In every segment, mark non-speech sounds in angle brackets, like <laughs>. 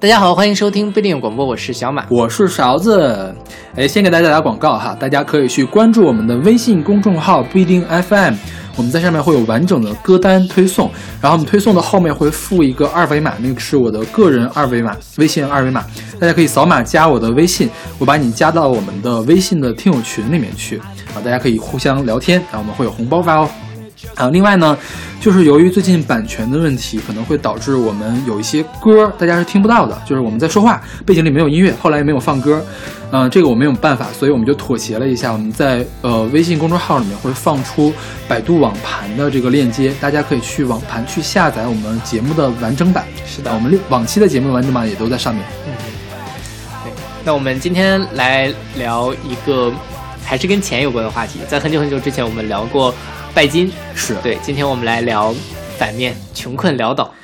大家好，欢迎收听不一定广播，我是小马，我是勺子。哎，先给大家打广告哈，大家可以去关注我们的微信公众号不一定 FM，我们在上面会有完整的歌单推送，然后我们推送的后面会附一个二维码，那个是我的个人二维码，微信二维码，大家可以扫码加我的微信，我把你加到我们的微信的听友群里面去啊，大家可以互相聊天，然后我们会有红包发哦。啊，另外呢，就是由于最近版权的问题，可能会导致我们有一些歌大家是听不到的，就是我们在说话，背景里没有音乐，后来也没有放歌，嗯，这个我没有办法，所以我们就妥协了一下，我们在呃微信公众号里面会放出百度网盘的这个链接，大家可以去网盘去下载我们节目的完整版。是的，我们往期的节目完整版也都在上面。嗯，对。那我们今天来聊一个还是跟钱有关的话题，在很久很久之前我们聊过。拜金是对，今天我们来聊反面穷困潦倒，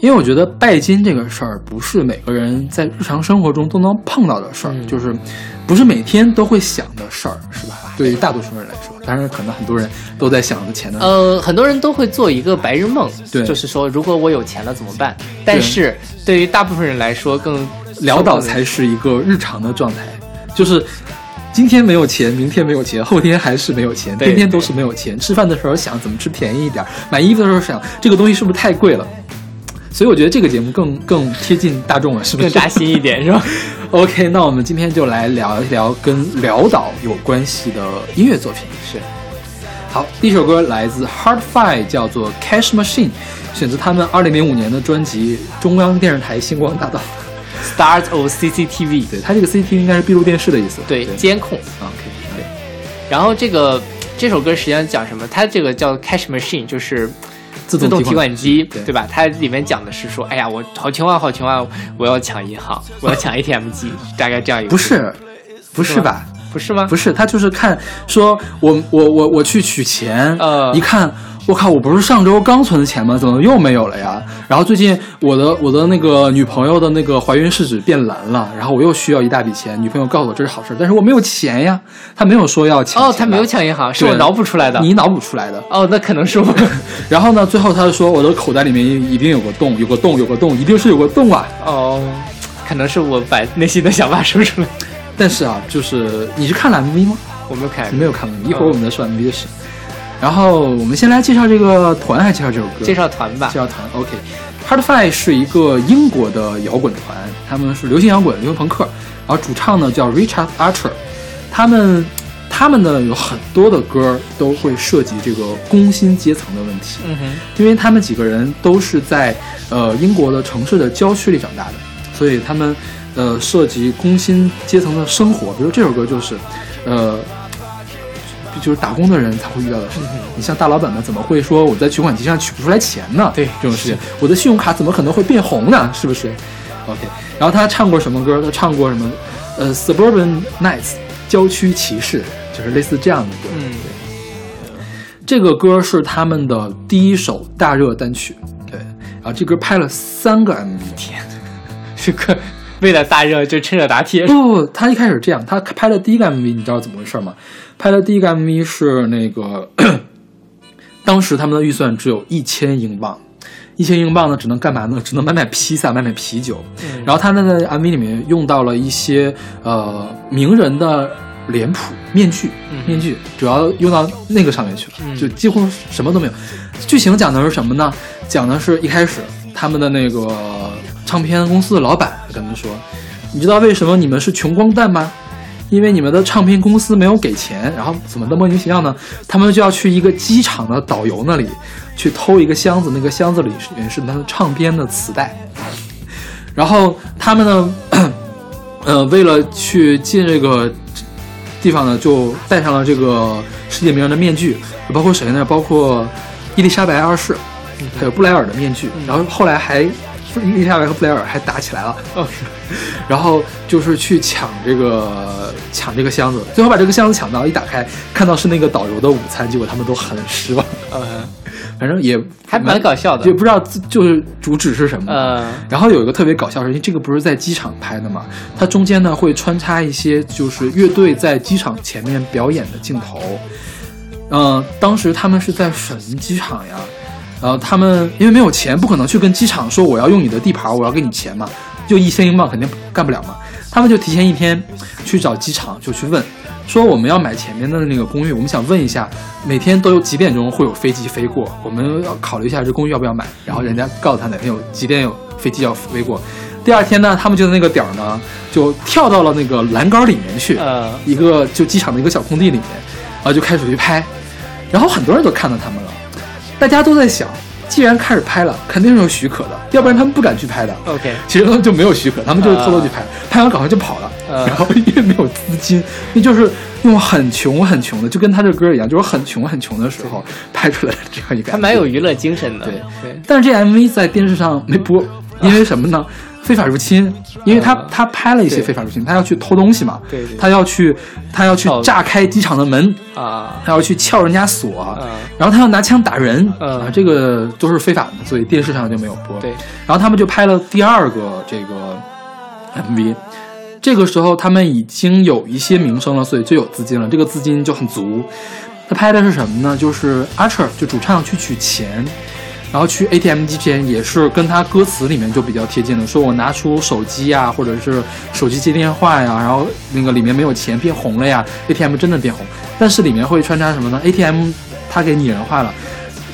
因为我觉得拜金这个事儿不是每个人在日常生活中都能碰到的事儿，就是不是每天都会想的事儿，是吧？对于大多数人来说，当然可能很多人都在想着钱的。呃，很多人都会做一个白日梦，对，就是说如果我有钱了怎么办？但是对于大部分人来说，更潦倒才是一个日常的状态，就是。今天没有钱，明天没有钱，后天还是没有钱，天天都是没有钱。吃饭的时候想怎么吃便宜一点，买衣服的时候想这个东西是不是太贵了。所以我觉得这个节目更更贴近大众了，是不是？更扎心一点，是吧？<laughs> OK，那我们今天就来聊一聊跟潦倒有关系的音乐作品。是，好，第一首歌来自 Hard Five，叫做《Cash Machine》，选择他们二零零五年的专辑《中央电视台星光大道》。Start of CCTV，对它这个 CCTV 应该是闭路电视的意思，对监控。OK，对。然后这个这首歌实际上讲什么？它这个叫 Cash Machine，就是自动提款机，对吧？它里面讲的是说，哎呀，我好穷啊，好穷啊，我要抢银行，<laughs> 我要抢 ATM 机，大概这样一个。不是，不是吧？不是吗？不是，他就是看说，我我我我去取钱，呃，一看。我靠！我不是上周刚存的钱吗？怎么又没有了呀？然后最近我的我的那个女朋友的那个怀孕试纸变蓝了，然后我又需要一大笔钱。女朋友告诉我这是好事，但是我没有钱呀。她没有说要抢。哦，她没有抢银行，是我脑补出来的。你脑补出来的。哦，那可能是我。<laughs> 然后呢，最后她说我的口袋里面一定有个洞，有个洞，有个洞，一定是有个洞啊。哦，可能是我把内心的想法说出来。但是啊，就是你是看了 MV 吗？我没有看，没有看 MV。一会儿我们再说 MV 的事。然后我们先来介绍这个团，还介绍这首歌？介绍团吧。介绍团，OK。Hard Five 是一个英国的摇滚团，他们是流行摇滚、流行朋克。然后主唱呢叫 Richard Archer，他们他们呢有很多的歌都会涉及这个工薪阶层的问题。嗯哼。因为他们几个人都是在呃英国的城市的郊区里长大的，所以他们呃涉及工薪阶层的生活。比如这首歌就是，呃。就是打工的人才会遇到的事情。你像大老板们，怎么会说我在取款机上取不出来钱呢？对，这种事情，我的信用卡怎么可能会变红呢？是不是？OK。然后他唱过什么歌？他唱过什么？呃，Suburban Nights，郊区骑士，就是类似这样的歌。嗯，这个歌是他们的第一首大热单曲。对，然后这歌拍了三个 MV。<laughs> 天，这个为了大热就趁热打铁。不不，他一开始这样，他拍了第一个 MV，你知道怎么回事吗？拍的第一个 MV 是那个，当时他们的预算只有一千英镑，一千英镑呢，只能干嘛呢？只能买买披萨，买买啤酒。然后他们在 MV 里面用到了一些呃名人的脸谱、面具，面具主要用到那个上面去了，就几乎什么都没有。剧情讲的是什么呢？讲的是一开始他们的那个唱片公司的老板跟他们说：“你知道为什么你们是穷光蛋吗？”因为你们的唱片公司没有给钱，然后怎么的莫名其妙呢？他们就要去一个机场的导游那里去偷一个箱子，那个箱子里是是他的唱片的磁带。然后他们呢，<coughs> 呃，为了去进这个地方呢，就戴上了这个世界名人的面具，包括谁呢？包括伊丽莎白二世，还有布莱尔的面具。然后后来还。伊丽莎白和布莱尔还打起来了，<laughs> 然后就是去抢这个抢这个箱子，最后把这个箱子抢到，一打开看到是那个导游的午餐，结果他们都很失望。嗯，<laughs> 反正也还蛮搞笑的，也不知道就是主旨是什么。嗯，然后有一个特别搞笑的事情，这个不是在机场拍的嘛？它中间呢会穿插一些就是乐队在机场前面表演的镜头。嗯，当时他们是在什么机场呀？然后他们因为没有钱，不可能去跟机场说我要用你的地盘，我要给你钱嘛。就一千英镑肯定干不了嘛。他们就提前一天去找机场，就去问，说我们要买前面的那个公寓，我们想问一下，每天都有几点钟会有飞机飞过，我们要考虑一下这公寓要不要买。然后人家告诉他哪天有几点有飞机要飞过。第二天呢，他们就在那个点儿呢，就跳到了那个栏杆里面去，呃，一个就机场的一个小空地里面，然后就开始去拍，然后很多人都看到他们了，大家都在想，既然开始拍了，肯定是有许可的，要不然他们不敢去拍的。OK，其实他们就没有许可，他们就是偷偷去拍，拍完赶快就跑了。呃然后因为没有资金，那就是用很穷很穷的，就跟他这歌一样，就是很穷很穷的时候拍出来的这样一个。还蛮有娱乐精神的。对对，但是这 MV 在电视上没播，因为什么呢？非法入侵，因为他呃他拍了一些非法入侵，他要去偷东西嘛，对对。他要去他要去炸开机场的门，啊，他要去撬人家锁，啊然后他要拿枪打人，嗯。啊，这个都是非法的，所以电视上就没有播。对，然后他们就拍了第二个这个 MV，这个时候他们已经有一些名声了，所以就有资金了，这个资金就很足。他拍的是什么呢？就是 Archer 就主唱去取钱，然后去 ATM 机前也是跟他歌词里面就比较贴近的，说我拿出手机呀，或者是手机接电话呀，然后那个里面没有钱变红了呀，ATM 真的变红，但是里面会穿插什么呢？ATM 它给拟人化了。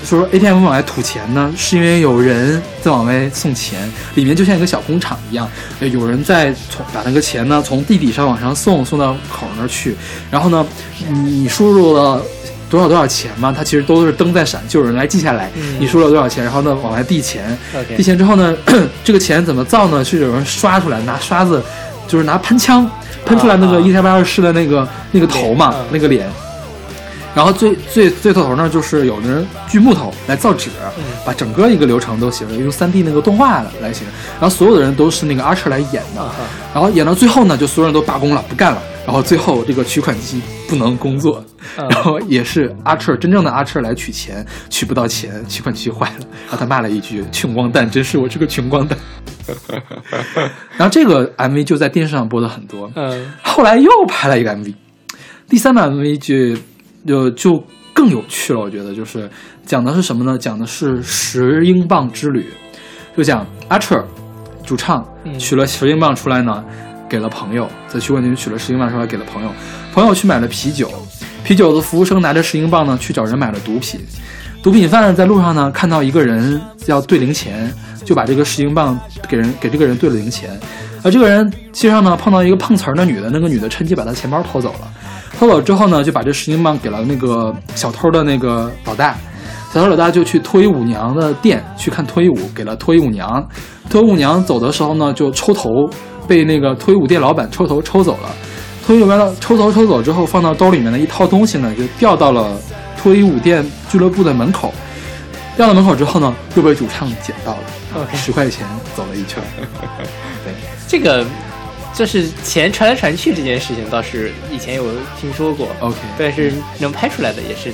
说 ATM 往外吐钱呢，是因为有人在往外送钱，里面就像一个小工厂一样，有人在从把那个钱呢从地底上往上送，送到口那儿去，然后呢，你输入了多少多少钱嘛，它其实都是灯在闪，就有人来记下来，嗯你输了多少钱，然后呢往外递钱递钱之后呢，<clears throat> 这个钱怎么造呢？是有人刷出来，拿刷子，就是拿喷枪喷出来那个啊啊伊莎贝二世的那个那个头嘛，嗯那个脸。然后最最最头头呢，就是有的人锯木头来造纸，嗯把整个一个流程都写出来，用3 D 那个动画来写。然后所有的人都是那个 Archer 来演的，啊然后演到最后呢，就所有人都罢工了，不干了。然后最后这个取款机不能工作，嗯然后也是阿彻真正的阿彻来取钱，取不到钱，取款机坏了，然后他骂了一句“穷光蛋”，真是我是个穷光蛋。<laughs> 然后这个 MV 就在电视上播的很多，嗯后来又拍了一个 MV，第三版 MV 就就就更有趣了，我觉得就是讲的是什么呢？讲的是十英镑之旅，就讲阿彻主唱嗯取了十英镑出来呢，给了朋友，在去问题取了十英镑出来给了朋友，朋友去买了啤酒，啤酒的服务生拿着十英镑呢去找人买了毒品，毒品贩在路上呢看到一个人要兑零钱，就把这个十英镑给人给这个人兑了零钱，而这个人街上呢碰到一个碰瓷儿的女的，那个女的趁机把他钱包偷走了，偷走之后呢就把这十英镑给了那个小偷的那个老大。小偷老大就去脱衣舞娘的店去看脱衣舞，给了脱衣舞娘。脱衣舞娘走的时候呢，就抽头，被那个脱衣舞店老板抽头抽走了。脱衣舞店抽头抽走之后，放到兜里面的一套东西呢，就掉到了脱衣舞店俱乐部的门口。掉到门口之后呢，又被主唱捡到了十块钱走了一圈。<laughs> 对，这个就是钱传来传去这件事情，倒是以前有听说过。OK 但是能拍出来的也是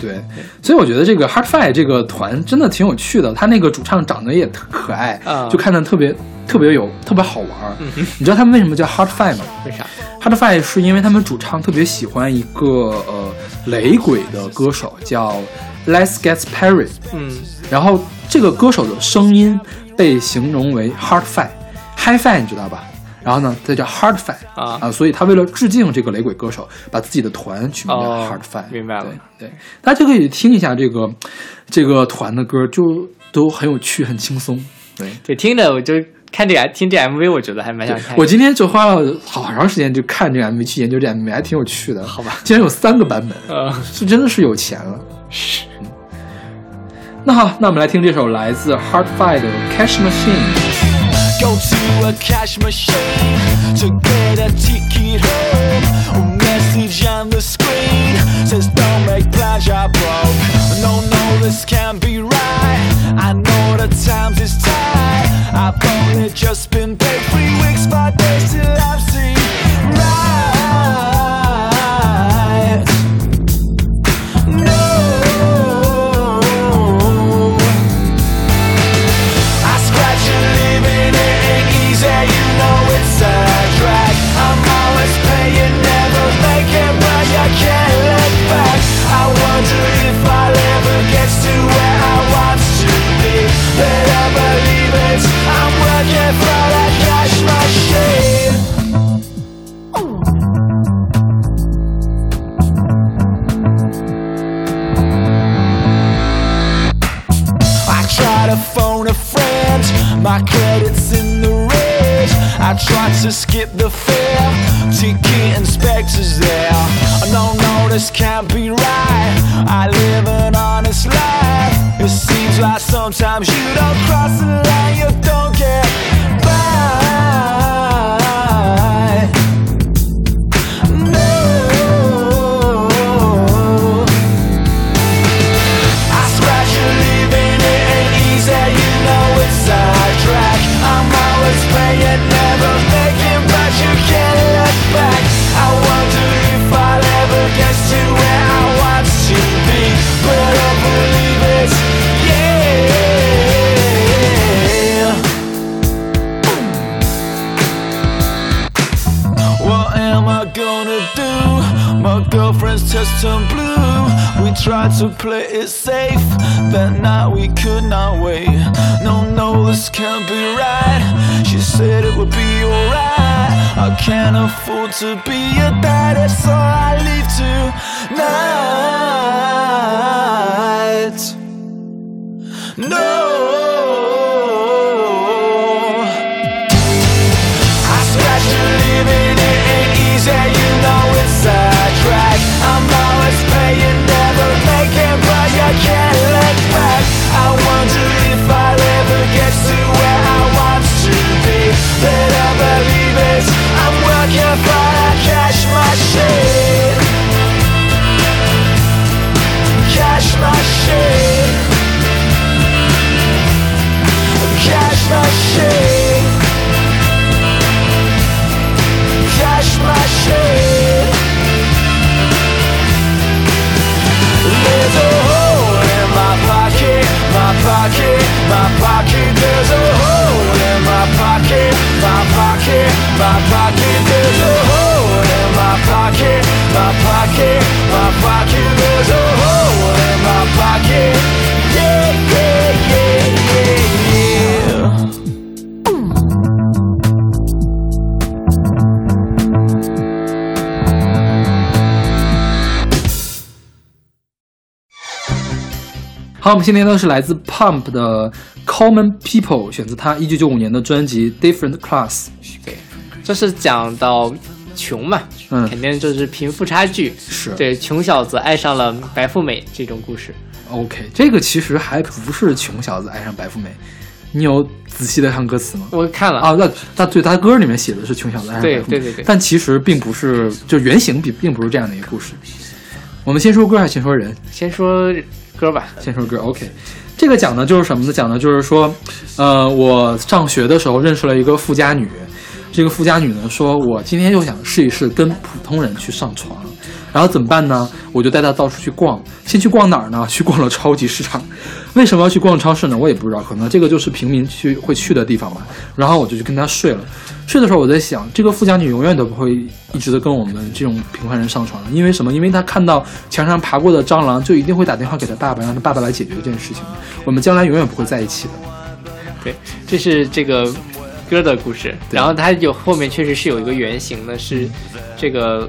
对，所以我觉得这个 Hard Five 这个团真的挺有趣的，他那个主唱长得也特可爱，啊就看着特别特别有特别好玩儿。嗯你知道他们为什么叫 Hard Five 吗为啥？？Hard Five 是因为他们主唱特别喜欢一个呃雷鬼的歌手叫 Les Gets Perry，嗯然后这个歌手的声音被形容为 Hard Five，High Five 你知道吧？然后呢，它叫 Hard Five 啊啊，所以他为了致敬这个雷鬼歌手，把自己的团取名叫哦 Hard Five、明白了对，对，大家就可以听一下这个这个团的歌，就都很有趣，很轻松。对，对，听着我就看这个听这 MV，我觉得还蛮想看。我今天就花了好长时间就看这个 MV，去研究这 MV，还挺有趣的。好吧竟然有三个版本，呃是真的是有钱了。是那好，那我们来听这首来自 Hard Five 的 Cash Machine。Go to a cash machine to get a ticket home. A message on the screen says don't make plans, broke. No, no, this can't be right. I know the times is tight. I've only just been paid three weeks, five days till I've seen right. My credit's in the red. I tried to skip the fare. Ticket inspector's there. No, no, this can't be right. I live an honest life. It seems like sometimes you don't cross the line, you don't get Girlfriend's just turned blue. We tried to play it safe, that night we could not wait. No, no, this can't be right. She said it would be alright. I can't afford to be a daddy, so I leave tonight. No. 好，我们现在听到是来自 Pump 的 Common People，选自他一九九五年的专辑 Different Class。对，这是讲到穷嘛，嗯肯定就是贫富差距，是对穷小子爱上了白富美这种故事。OK，这个其实还不是穷小子爱上白富美，你有仔细的看歌词吗？我看了，啊，那他对他歌里面写的是穷小子爱上白富美，对对对但其实并不是，就原型并并不是这样的一个故事。我们先说歌还是先说人？先说歌吧。先说歌，OK。这个讲的就是什么呢？讲的就是说，呃，我上学的时候认识了一个富家女，这个富家女呢说，我今天就想试一试跟普通人去上床，然后怎么办呢？我就带他到处去逛，先去逛哪儿呢？去逛了超级市场。为什么要去逛超市呢？我也不知道，可能这个就是平民去会去的地方吧。然后我就去跟他睡了。睡的时候我在想，这个富家女永远都不会一直的跟我们这种平凡人上床，因为什么？因为她看到墙上爬过的蟑螂，就一定会打电话给她爸爸，让她爸爸来解决这件事情。我们将来永远不会在一起的。对，这是这个歌的故事。然后它有后面确实是有一个原型的，是这个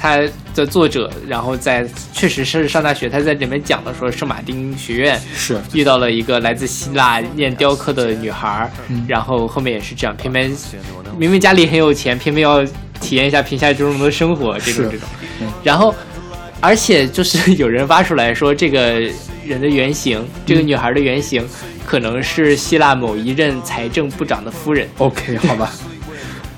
它的作者，然后在确实是上大学，他在里面讲的说圣马丁学院是，遇到了一个来自希腊念雕刻的女孩然后后面也是这样，偏偏明明家里很有钱，偏偏要体验一下贫下中农的生活，这种这种。嗯。然后，而且就是有人挖出来说，这个人的原型，这个女孩的原型，可能是希腊某一任财政部长的夫人。OK，好吧，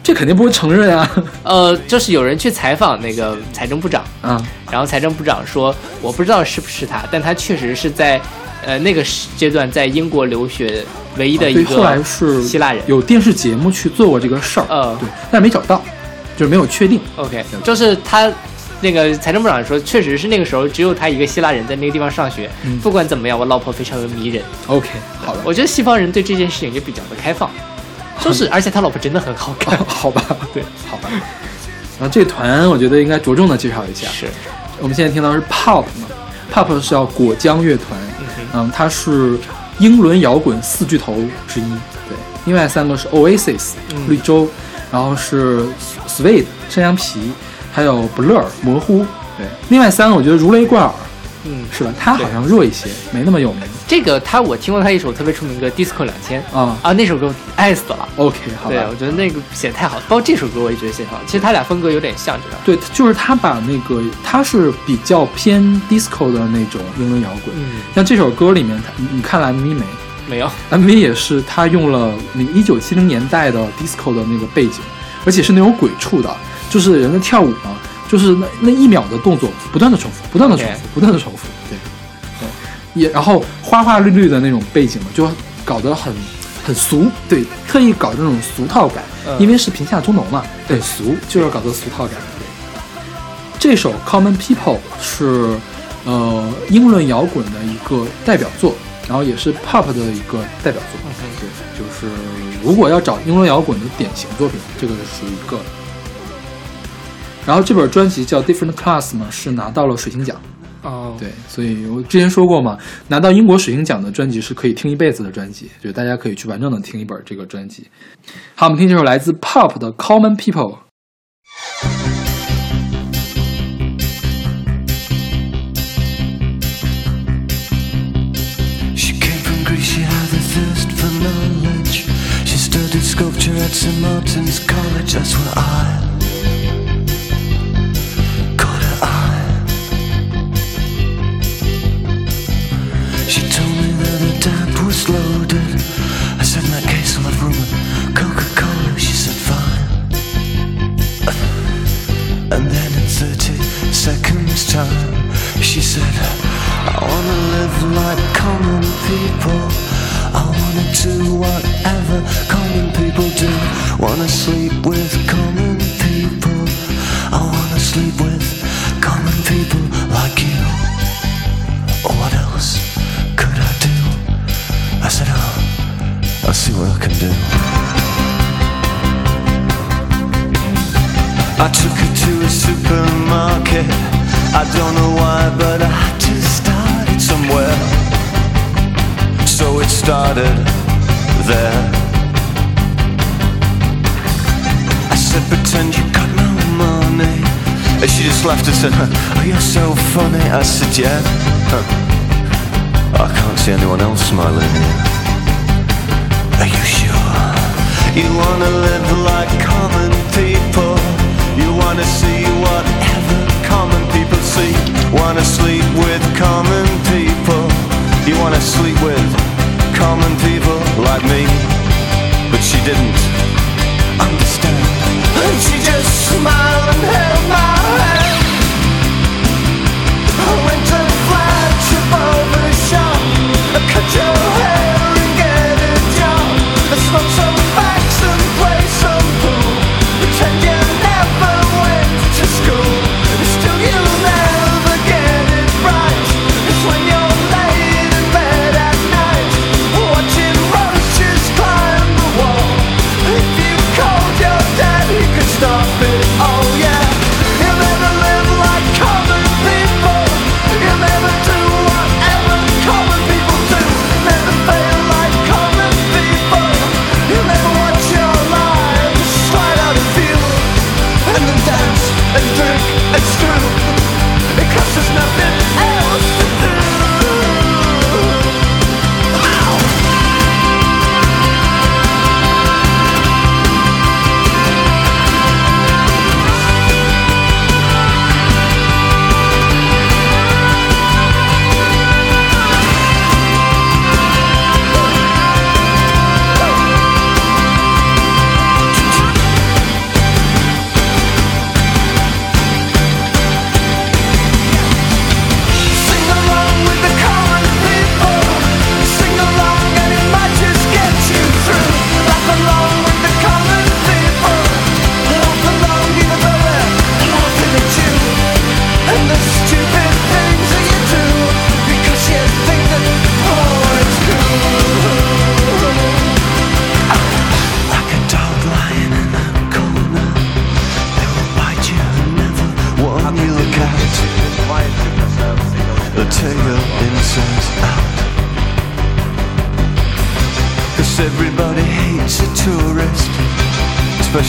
这肯定不会承认啊。<laughs> 呃，就是有人去采访那个财政部长，啊，然后财政部长说，我不知道是不是他，但他确实是在呃那个时阶段在英国留学唯一的一对，个后来是希腊人。有电视节目去做过这个事儿，呃对，但没找到，就是没有确定。OK，就是他那个财政部长说，确实是那个时候只有他一个希腊人在那个地方上学。嗯不管怎么样，我老婆非常的迷人。OK，好的，我觉得西方人对这件事情就比较的开放，就是而且他老婆真的很好看。哦好吧，对，好吧。<laughs> 然后这团我觉得应该着重的介绍一下。是，我们现在听到是 Pop 嘛，Pop 是叫果浆乐团，嗯嗯，它是英伦摇滚四巨头之一。对，另外三个是 Oasis 嗯绿洲，然后是 Suede 山羊皮，还有 Blur 模糊。对，另外三个我觉得如雷贯耳，嗯，是吧？他好像弱一些，没那么有名。这个他我听过他一首特别出名的歌《Disco 两千》啊啊，那首歌我爱死了。OK，好对，吧我。觉得那个写的太好，包括这首歌我也觉得写好。其实他俩风格有点像，知道吗？对，就是他把那个他是比较偏 disco 的那种英伦摇滚，嗯，像这首歌里面，他你你看了 MV 没没有，？MV 也是他用了那个一九七零年代的 disco 的那个背景，而且是那种鬼畜的，就是人在跳舞嘛，就是那那一秒的动作不断的重复，不断的重复不断的重复，也然后花花绿绿的那种背景嘛，就搞得很很俗，对，特意搞这种俗套感，嗯因为是贫下中农嘛，对很俗，就要搞得俗套感。对，这首《Common People》是呃英伦摇滚的一个代表作，然后也是 pop 的一个代表作。嗯对，就是如果要找英伦摇滚的典型作品，这个是属于一个。然后这本专辑叫《Different Class》嘛，是拿到了水星奖。哦，对，所以我之前说过嘛，拿到英国水星奖的专辑是可以听一辈子的专辑，就是大家可以去完整的听一本这个专辑。好，我们听这首来自 Pop 的《Common People》。She came from Greece, she had a thirst for knowledge. She studied sculpture at St. Martin's College, that's where I I said, in that case, I'll have rum and Coca-Cola. She said, fine. And then in 30 seconds time She said I wanna live like common people I wanna do whatever said, Oh, you're so funny. I said, Yeah. Huh. I can't see anyone else smiling. Are you sure? You wanna live like common people. You wanna see whatever common people see. Wanna sleep with common people. You wanna sleep with common people like me. But she didn't understand. And she just smiled and held my hand. Cut your hair and get a job. I smoke some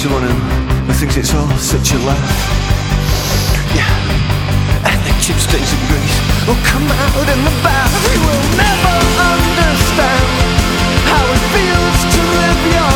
Barcelona I think it's all such a laugh Yeah, and the chips days in Greece will oh, come out in the bath. We will never understand how it feels to live your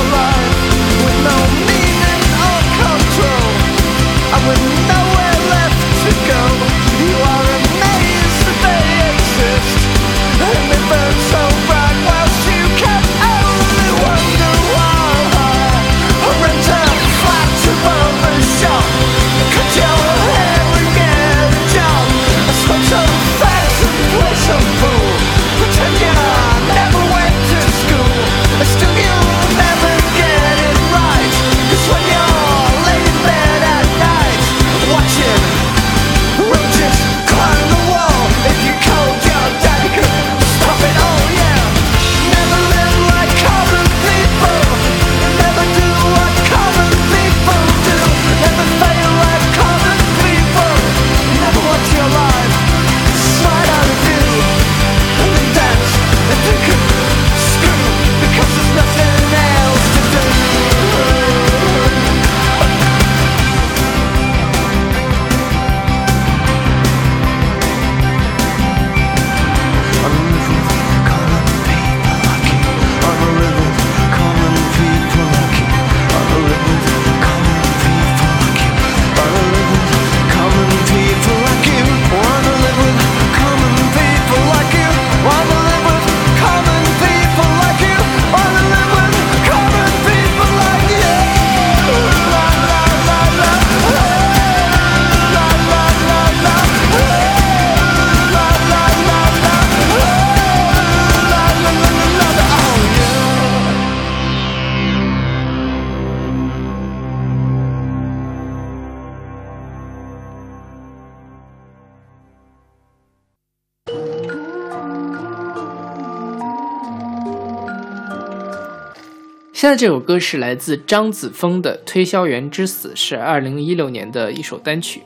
现在这首歌是来自张子枫的《推销员之死》，是二零一六年的一首单曲。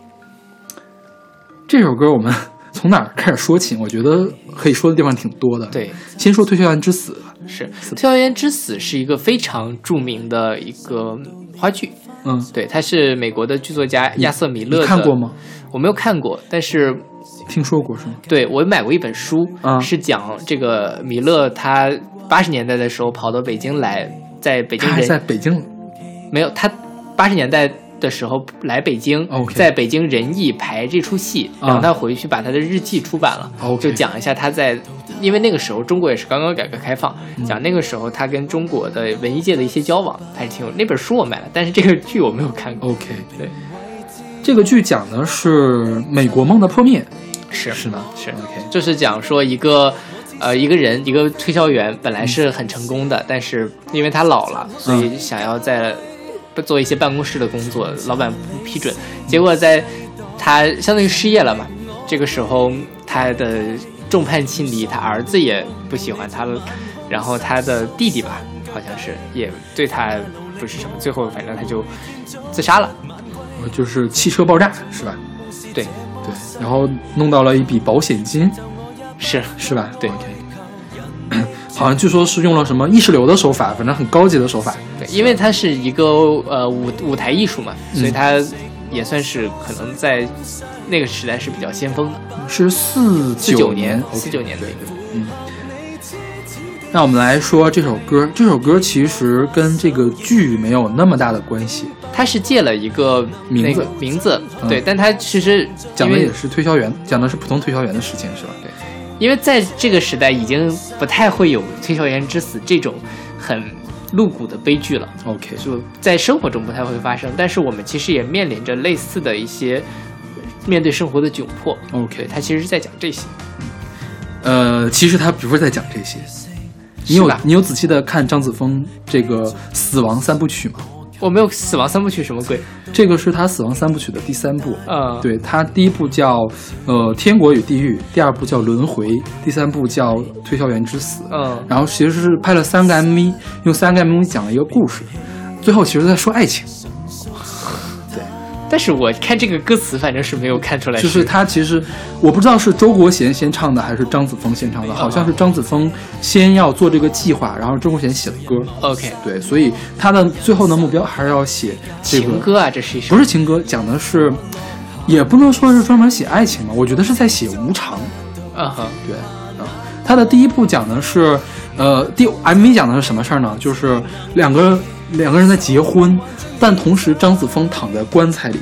这首歌我们从哪儿开始说起？我觉得可以说的地方挺多的。，对，先说《推销员之死》。是《推销员之死》是一个非常著名的一个话剧。嗯，对，它是美国的剧作家亚瑟米勒的。你看过？吗？我没有看过，但是听说过是吗？对我买过一本书，嗯是讲这个米勒他八十年代的时候跑到北京来，在北京他还人在北京。没有他八十年代的时候来北京在北京人艺排这出戏，啊然后他回去把他的日记出版了就讲一下他在，因为那个时候中国也是刚刚改革开放，嗯讲那个时候他跟中国的文艺界的一些交往，还是挺有。那本书我买了，但是这个剧我没有看过。OK，对，这个剧讲的是美国梦的破灭，是是吗？是 OK，就是讲说一个。呃，一个人，一个推销员，本来是很成功的，但是因为他老了，所以想要在做一些办公室的工作，老板不批准，结果在他相当于失业了嘛。这个时候，他的众叛亲离，他儿子也不喜欢他了，然后他的弟弟吧，好像是也对他不是什么，最后反正他就自杀了。呃就是汽车爆炸是吧？对，对，然后弄到了一笔保险金是是吧？对好像据说是用了什么意识流的手法，反正很高级的手法。对，因为它是一个呃舞舞台艺术嘛，所以它也算是可能在那个时代是比较先锋的。是四四九年四九年的一个，嗯。那我们来说这首歌，这首歌其实跟这个剧没有那么大的关系，它是借了一个名字名字，嗯对，但它其实讲的也是推销员，讲的是普通推销员的事情，是吧？对。因为在这个时代已经不太会有推销员之死这种很露骨的悲剧了，OK，就在生活中不太会发生。但是我们其实也面临着类似的一些面对生活的窘迫。OK，他其实是在讲这些。呃，其实他不是在讲这些。你有你有仔细的看张子枫这个《死亡三部曲》吗？我没有死亡三部曲什么鬼？这个是他《死亡三部曲》的第三部。嗯，，对，他第一部叫呃《天国与地狱》，第二部叫《轮回》，第三部叫《推销员之死》。嗯，然后其实是拍了三个 MV，用三个 MV 讲了一个故事，最后其实在说爱情。但是我看这个歌词，反正是没有看出来就是他其实我不知道是周国贤先唱的还是张子枫先唱的，好像是张子枫先要做这个计划，然后周国贤写的歌。OK 对，所以他的最后的目标还是要写这个情歌啊，这是一首。不是情歌，讲的是，也不能说是专门写爱情吧，我觉得是在写无常。嗯哼，对，啊，他的第一部讲的是，呃，第 MV 讲的是什么事儿呢？就是两个两个人在结婚，但同时张子枫躺在棺材里，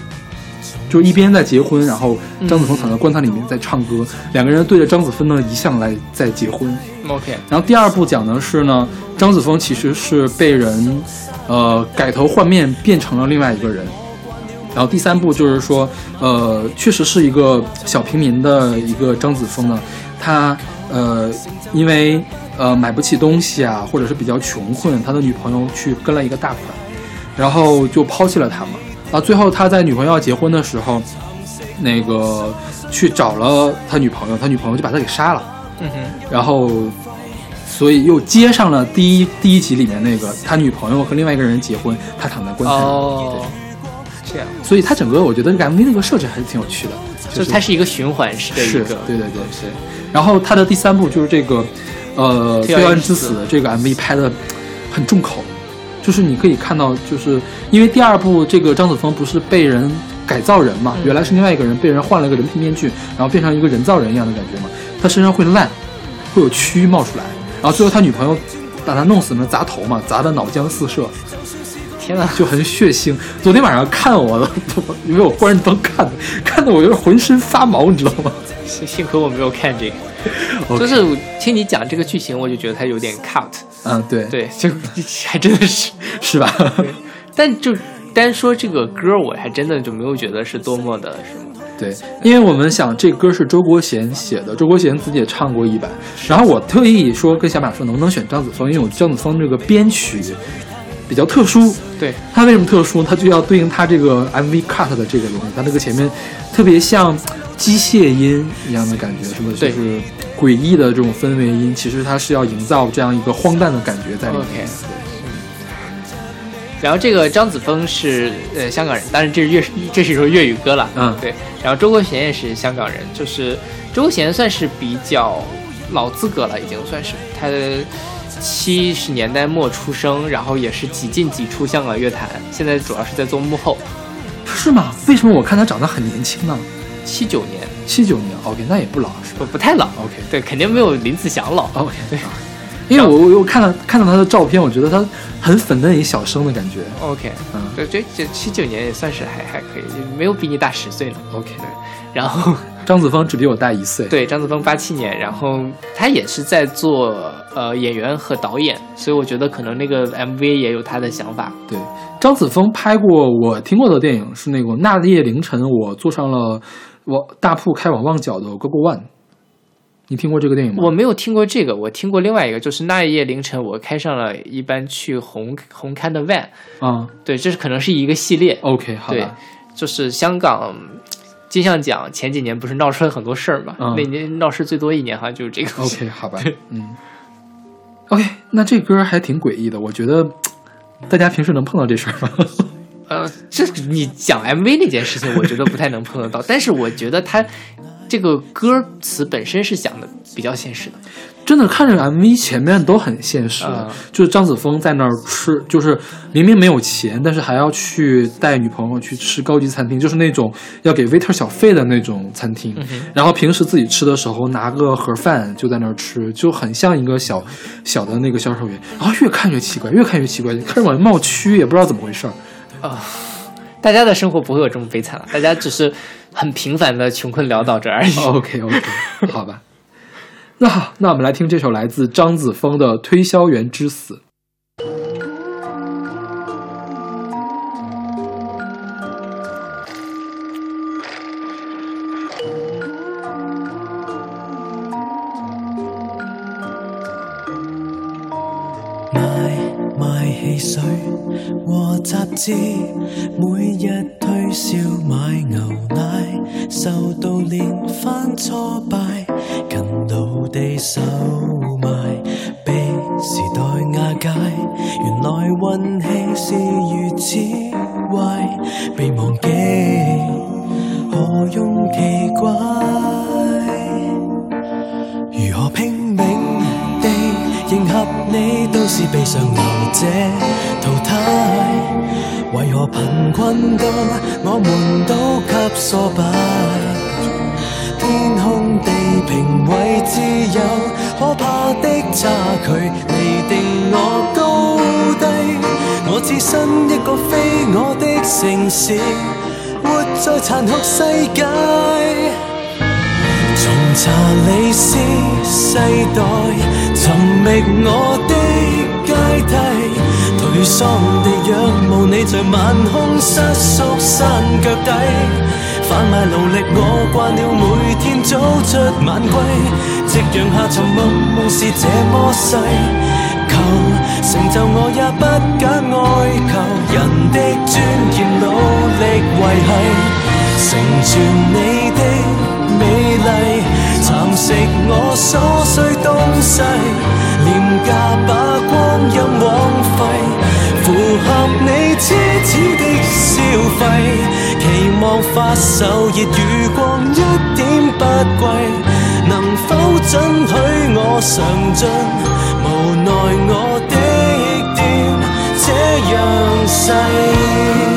就一边在结婚，然后张子枫躺在棺材里面在唱歌，两个人对着张子枫的遗像来在结婚。OK 然后第二部讲的是呢，张子枫其实是被人，呃，改头换面变成了另外一个人。然后第三部就是说，呃，确实是一个小平民的一个张子枫呢，他呃，因为呃买不起东西啊，或者是比较穷困，他的女朋友去跟了一个大款，然后就抛弃了他嘛。啊，最后他在女朋友要结婚的时候，那个去找了他女朋友，他女朋友就把他给杀了。嗯哼，然后，所以又接上了第一第一集里面那个他女朋友和另外一个人结婚，他躺在棺材里。哦，这样，所以他整个我觉得这个 MV 那个设置还是挺有趣的，就是它是一个循环式的一是个，对对对是。然后他的第三部就是这个，呃，《推推案之死这个 MV 拍的很重口，就是你可以看到，就是因为第二部这个张子枫不是被人改造人嘛，嗯原来是另外一个人，被人换了个人皮面具，然后变成一个人造人一样的感觉嘛，他身上会烂，会有蛆冒出来，然后最后他女朋友把他弄死了，砸头嘛，砸的脑浆四射，<laughs> 天呐，就很血腥。昨天晚上看我的，因为我关着灯看的，看的我就是浑身发毛，你知道吗？幸幸亏我没有看这个 <laughs> 就是听你讲这个剧情，我就觉得它有点 cut，嗯，对，对，就还真的是，是吧？但就单说这个歌，我还真的就没有觉得是多么的什么，对，因为我们想这歌是周国贤写的，周国贤自己也唱过一版。然后我特意说跟小马说能不能选张子枫，因为我张子枫这个编曲比较特殊。对，他为什么特殊？他就要对应他这个 MV cut 的这个东西，他那个前面特别像机械音一样的感觉，是不是就是诡异的这种氛围音，其实它是要营造这样一个荒诞的感觉在里面。然后这个张子枫是呃香港人，但是这是粤这是一首粤语歌了，嗯对。然后周国贤也是香港人，就是周国贤算是比较老资格了，已经算是他七十年代末出生，然后也是几进几出香港乐坛，现在主要是在做幕后。是吗？为什么我看他长得很年轻呢？七九年七九年，OK，那也不老不不太老？OK 对，肯定没有林子祥老。OK，对。<laughs> 因为我我我看到看到他的照片，我觉得他很粉嫩一小生的感觉。OK，嗯对，这这七九年也算是还还可以，就没有比你大十岁了。<laughs> OK，然后 <laughs> 张子枫只比我大一岁。对张子枫八七年，然后他也是在做呃演员和导演，所以我觉得可能那个 MV 也有他的想法。对，张子枫拍过我听过的电影是那个《那夜凌晨》，我坐上了我大铺开往旺角的 GoGo One。你听过这个电影吗？我没有听过这个，我听过另外一个，就是那一夜凌晨，我开上了一班去红红磡的 van，啊对，这是可能是一个系列。，OK，好对吧，，就是香港金像奖前几年不是闹出了很多事儿嘛？嗯那年闹事最多一年好像就是这个。OK，好吧，嗯，OK，那这歌还挺诡异的，我觉得大家平时能碰到这事儿吗？呃，这你讲 MV 那件事情，我觉得不太能碰得到，但是我觉得他这个歌词本身是讲的比较现实的。真的看着 MV 前面都很现实，啊就是张子枫在那儿吃，就是明明没有钱，但是还要去带女朋友去吃高级餐厅，就是那种要给 waiter 小费的那种餐厅。嗯然后平时自己吃的时候拿个盒饭就在那儿吃，就很像一个小小的那个销售员。然后越看越奇怪，越看越奇怪，开始往外冒蛆，也不知道怎么回事儿。啊、大家的生活不会有这么悲惨了，大家只是很平凡的穷困潦倒着而已。<laughs> OK OK，好吧。那好，那我们来听这首来自张子枫的《推销员之死》。和雜誌，每日推銷買牛奶，受到連番挫敗，勤勞地售賣，被時代瓦解。原來運氣是如此壞，被忘記何用奇怪？如何拼命地迎合你，都是被上流者淘汰。為何貧困到我们都給挫敗？天空地平為自由，可怕的差距你定我高低。我置身一個非我的城市，活在殘酷世界。從查理斯世代尋覓我的階梯，如丧地仰慕你在晚空失縮山脚底，贩卖劳力我惯了每天早出晚归，夕阳下尋夢夢是这么细，求成就我也不假哀求，人的尊严努力维系，成全你的。美丽，蚕食我所需东西，廉价把光陰枉費，符合你奢侈的消费，期望发售热与光一点不贵，能否准许我尝尽？无奈我的店这样细。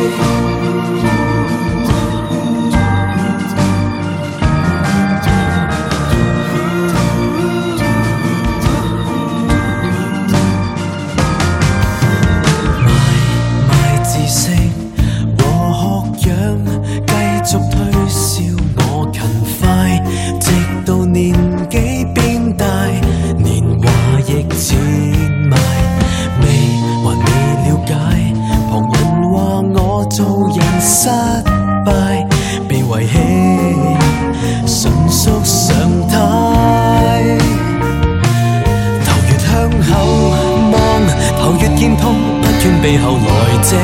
背后来者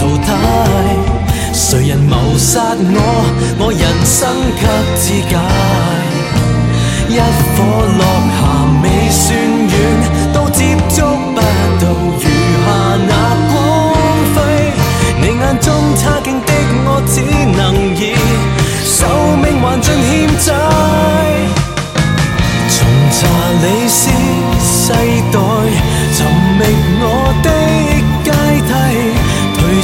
淘汰，谁人谋杀我？我人生给自解。一颗落霞未算远，都接触不到余下那光辉。你眼中差劲的我，只能以寿命还尽欠债。从查理斯世代寻觅我的。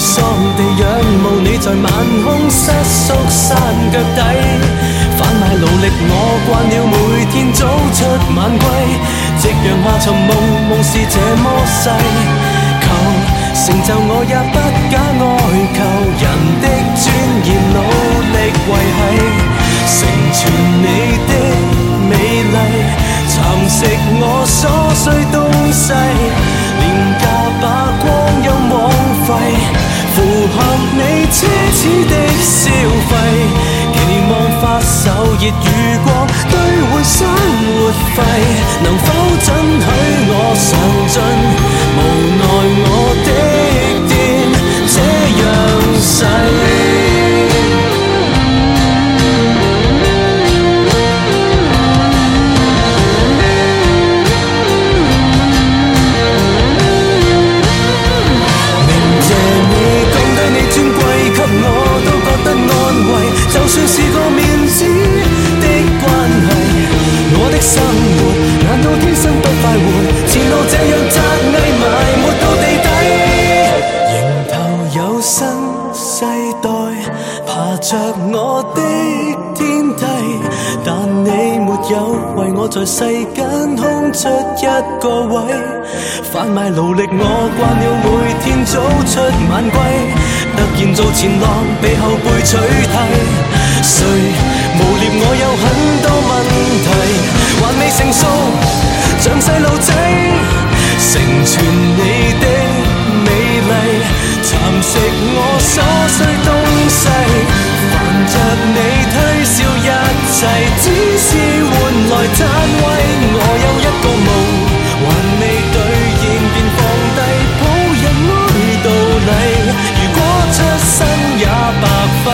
喪地仰慕你在晚空失縮山腳底。販賣勞力，我慣了每天早出晚歸，夕陽下尋夢，夢是這麼細。求成就我也不假哀求，人的尊嚴努力維繫，成全你的美麗，蠶食我所需東西，廉價把光陰枉費，符合你奢侈的消费。期望发售热与光兑换生活费，能否准许我上进？无奈我的店这样细。生活難道天生不快活？前路這樣窄隘，埋没到地底。迎頭有新世代爬着我的天梯，但你沒有為我在世間空出一個位。販賣勞力，我慣了每天早出晚歸，突然做前浪，被後輩取替。誰誣衊我有很多，未成熟，像細路仔，成全你的美麗，蠶食我所需東西，煩着你推銷一切，只是換來讚威。我有一個夢，還未兌現便放低，抱人爱道理。如果出生也白費，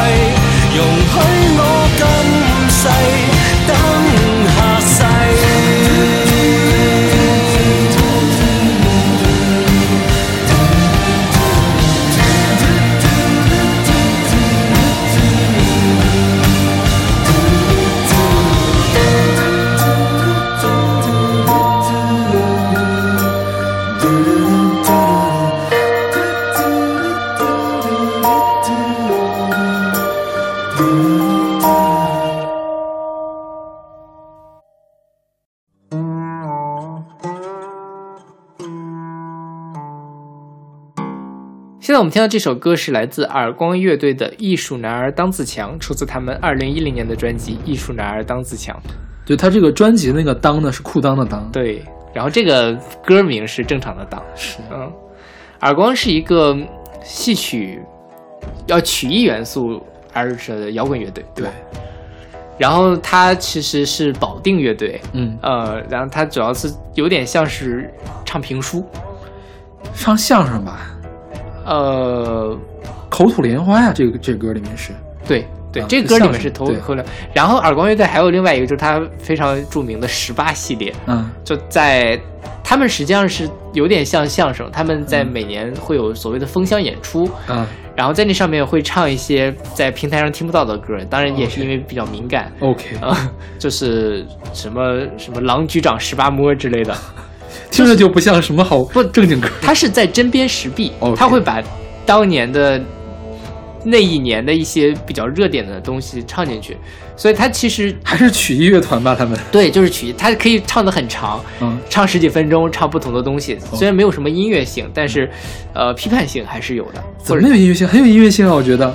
在我们听到这首歌是来自耳光乐队的《艺术男儿当自强》，出自他们二零一零年的专辑《艺术男儿当自强》。对他这个专辑那个当呢是裤裆的裆，对，然后这个歌名是正常的当，是。嗯，耳光是一个戏曲要曲艺元素而成的摇滚乐队，对吧？然后它其实是保定乐队，嗯，呃，然后它主要是有点像是唱评书，唱相声吧，呃，口吐莲花呀，这个这歌里面是，对对，啊这歌里面是头。然后耳光乐队还有另外一个，就是他非常著名的十八系列，嗯。就在他们实际上是有点像相声，他们在每年会有所谓的封箱演出，嗯。然后在那上面会唱一些在平台上听不到的歌，当然也是因为比较敏感。，OK，啊、就是什么什么狼局长十八摸之类的，<laughs> <laughs> 听着就不像什么好不正经歌，他是在针砭时弊他会把当年的那一年的一些比较热点的东西唱进去，所以他其实还是曲艺乐团吧，他们，对就是曲艺，他可以唱的很长，嗯唱十几分钟，唱不同的东西，虽然没有什么音乐性，但是呃批判性还是有的。怎么没有音乐性？很有音乐性啊，我觉得。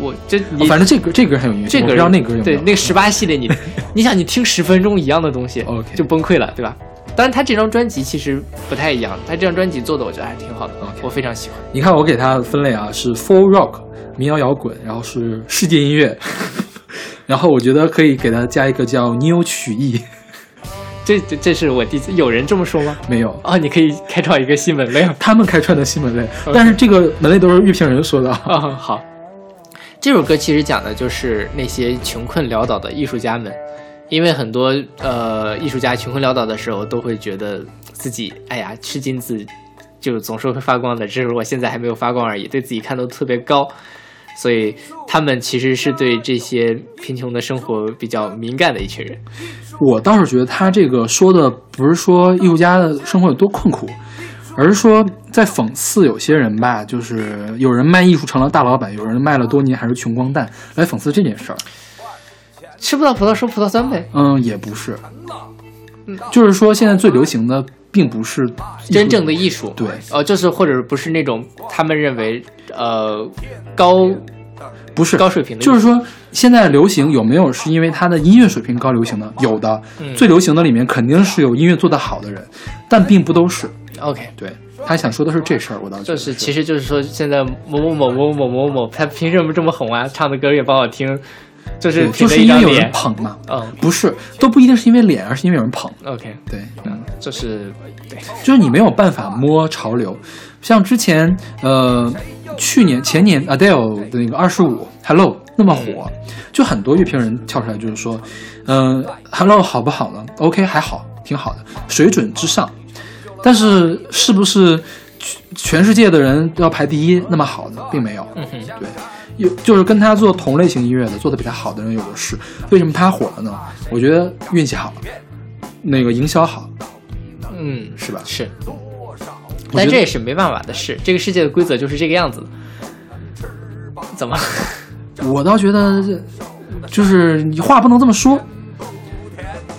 我这你、哦反正这歌这歌很有音乐性，这个我不知道那歌。对那个十八系列你，你想你听十分钟一样的东西就崩溃了，对吧？当然，他这张专辑其实不太一样，他这张专辑做的我觉得还是挺好的我非常喜欢。你看我给他分类啊，是 folk rock 民谣摇滚，然后是世界音乐，<laughs> 然后我觉得可以给他加一个叫 new 曲艺，<laughs> 这这这是我第一次有人这么说吗？没有，哦，你可以开创一个新门类啊、<laughs> 他们开创的新门类，但是这个门类都是乐评人说的啊。哦好，这首歌其实讲的就是那些穷困潦倒的艺术家们，因为很多呃艺术家穷困潦倒的时候，都会觉得自己哎呀吃金子就总是会发光的，只是我现在还没有发光而已，对自己看都特别高。<laughs> 所以他们其实是对这些贫穷的生活比较敏感的一群人。我倒是觉得他这个说的不是说艺术家的生活有多困苦，而是说在讽刺有些人吧，就是有人卖艺术成了大老板，有人卖了多年还是穷光蛋，来讽刺这件事儿。吃不到葡萄说葡萄酸呗，嗯，也不是，就是说现在最流行的并不是真正的艺术，对，呃，就是或者不是那种他们认为呃高不是。高水平的，就是说现在流行有没有是因为他的音乐水平高流行的？有的，嗯。最流行的里面肯定是有音乐做得好的人，但并不都是。OK。对。他想说的是这事儿，我倒觉得就是，其实就是说，现在某某某某某某某，他凭什么这么红啊？唱的歌也不好听，就是就是因为有人。捧嘛，嗯不是，都不一定是因为脸，而是因为有人捧。，OK，对，嗯，就是对，就是你没有办法摸潮流，像之前呃去年前年 Adele 的那个二十五 Hello 那么火，就很多乐评人跳出来就是说，嗯、Hello 好不好呢？OK 还好，挺好的，水准之上。但是是不是全全世界的人都要排第一那么好的，并没有。嗯哼，对，有就是跟他做同类型音乐的，做的比他好的人有的是。为什么他火了呢？我觉得运气好，那个营销好，嗯，是吧？是，但这也是没办法的事，这个世界的规则就是这个样子的。怎么？我倒觉得，就是你话不能这么说，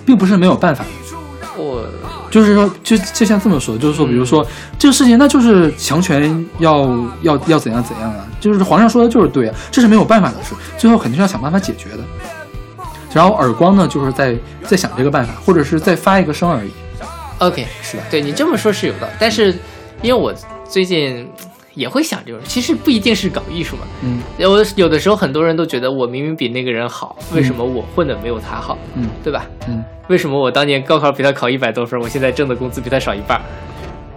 并不是没有办法。我就是说，就就像这么说，就是说，比如说、这个事情，那就是强权要要要怎样怎样啊，就是皇上说的就是对啊，这是没有办法的事，最后肯定是要想办法解决的。然后耳光呢，就是在在想这个办法，或者是再发一个声而已。OK，是吧对你这么说是有道理，但是因为我最近也会想这种，其实不一定是搞艺术嘛。嗯有有的时候很多人都觉得我明明比那个人好，为什么我混的没有他好，嗯对吧？嗯，为什么我当年高考比他考一百多分，我现在挣的工资比他少一半？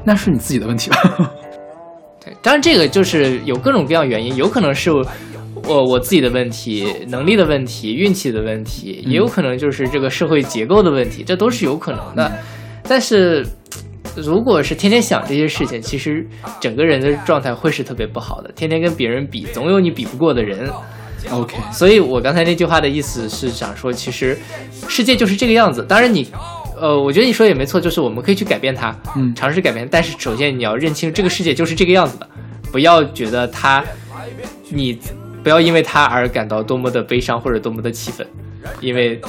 那是你自己的问题吧？<laughs> 对，当然这个就是有各种各样原因，有可能是我我自己的问题、能力的问题、运气的问题，也有可能就是这个社会结构的问题，这都是有可能的。但是，如果是天天想这些事情，其实整个人的状态会是特别不好的。天天跟别人比，总有你比不过的人。OK，所以我刚才那句话的意思是想说，其实世界就是这个样子。当然你，呃，我觉得你说的也没错，就是我们可以去改变它，嗯尝试改变。但是首先你要认清这个世界就是这个样子的，不要觉得它，你不要因为它而感到多么的悲伤或者多么的气愤，因为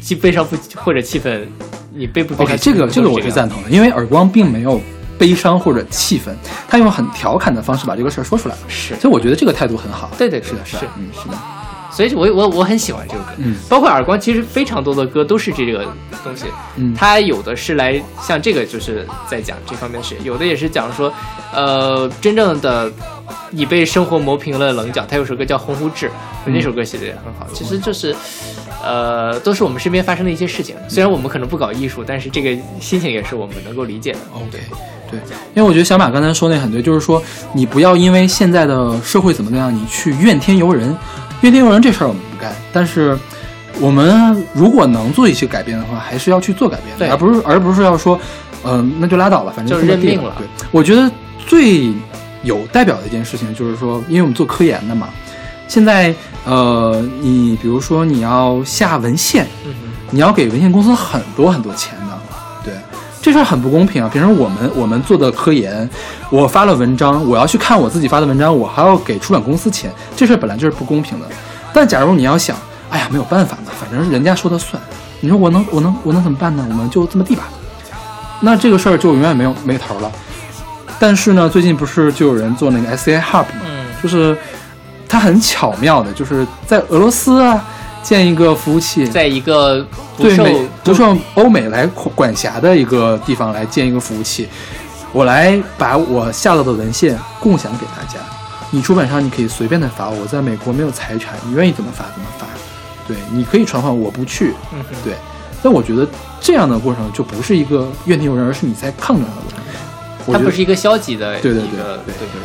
既悲伤不或者气愤，你背不悲 OK，这个这个我是赞。同的，因为耳光并没有悲伤或者气愤，他用很调侃的方式把这个事儿说出来了，是。所以我觉得这个态度很好。对对，是的，是的，嗯，是的，所以我我我很喜欢这个歌，嗯。包括耳光，其实非常多的歌都是这个东西，嗯。它有的是来像这个就是在讲这方面的事，有的也是讲说，呃，真正的你被生活磨平了棱角。他有首歌叫《鸿鹄志》，那首歌写的也很好。其实就是，呃，都是我们身边发生的一些事情。虽然我们可能不搞艺术，但是这个心情也是我们能够理解的。OK，对，因为我觉得小马刚才说那很对，就是说你不要因为现在的社会怎么怎样，你去怨天尤人。怨天尤人这事儿我们不干，但是我们如果能做一些改变的话，还是要去做改变的，而不是而不是要说，嗯、那就拉倒吧，反正就认命了对，我觉得最有代表的一件事情就是说，因为我们做科研的嘛，现在呃，你比如说你要下文献，嗯你要给文献公司很多很多钱的，对，这事儿很不公平啊。比如说我们我们做的科研，我发了文章，我要去看我自己发的文章，我还要给出版公司钱，这事儿本来就是不公平的。但假如你要想，哎呀，没有办法嘛，反正人家说的算，你说我能我能我能怎么办呢？我们就这么地吧。那这个事儿就永远没有没头了。但是呢，最近不是就有人做那个 SCI Hub 嘛，嗯就是它很巧妙的，就是在俄罗斯啊建一个服务器，在一个不受不受欧美来管管辖的一个地方来建一个服务器，我来把我下到的文献共享给大家。你出版商你可以随便的发，我在美国没有财产，你愿意怎么发怎么发。对，你可以传唤，我不去。嗯哼对，但我觉得这样的过程就不是一个怨天尤人，而是你在抗争的过程。我觉得它不是一个消极的对对对对对对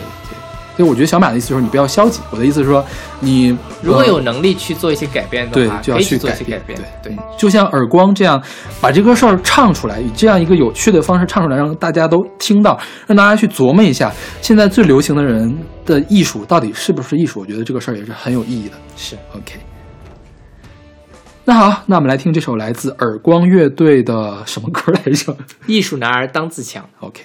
所以我觉得小马的意思就是你不要消极，我的意思是说你如果呃有能力去做一些改变的话，对就要去做一些改变。对对就像耳光这样，把这个事儿唱出来，以这样一个有趣的方式唱出来，让大家都听到，让大家去琢磨一下，现在最流行的人的艺术到底是不是艺术？我觉得这个事儿也是很有意义的。是 OK，那好，那我们来听这首来自耳光乐队的什么歌来着艺术男儿当自强。？OK。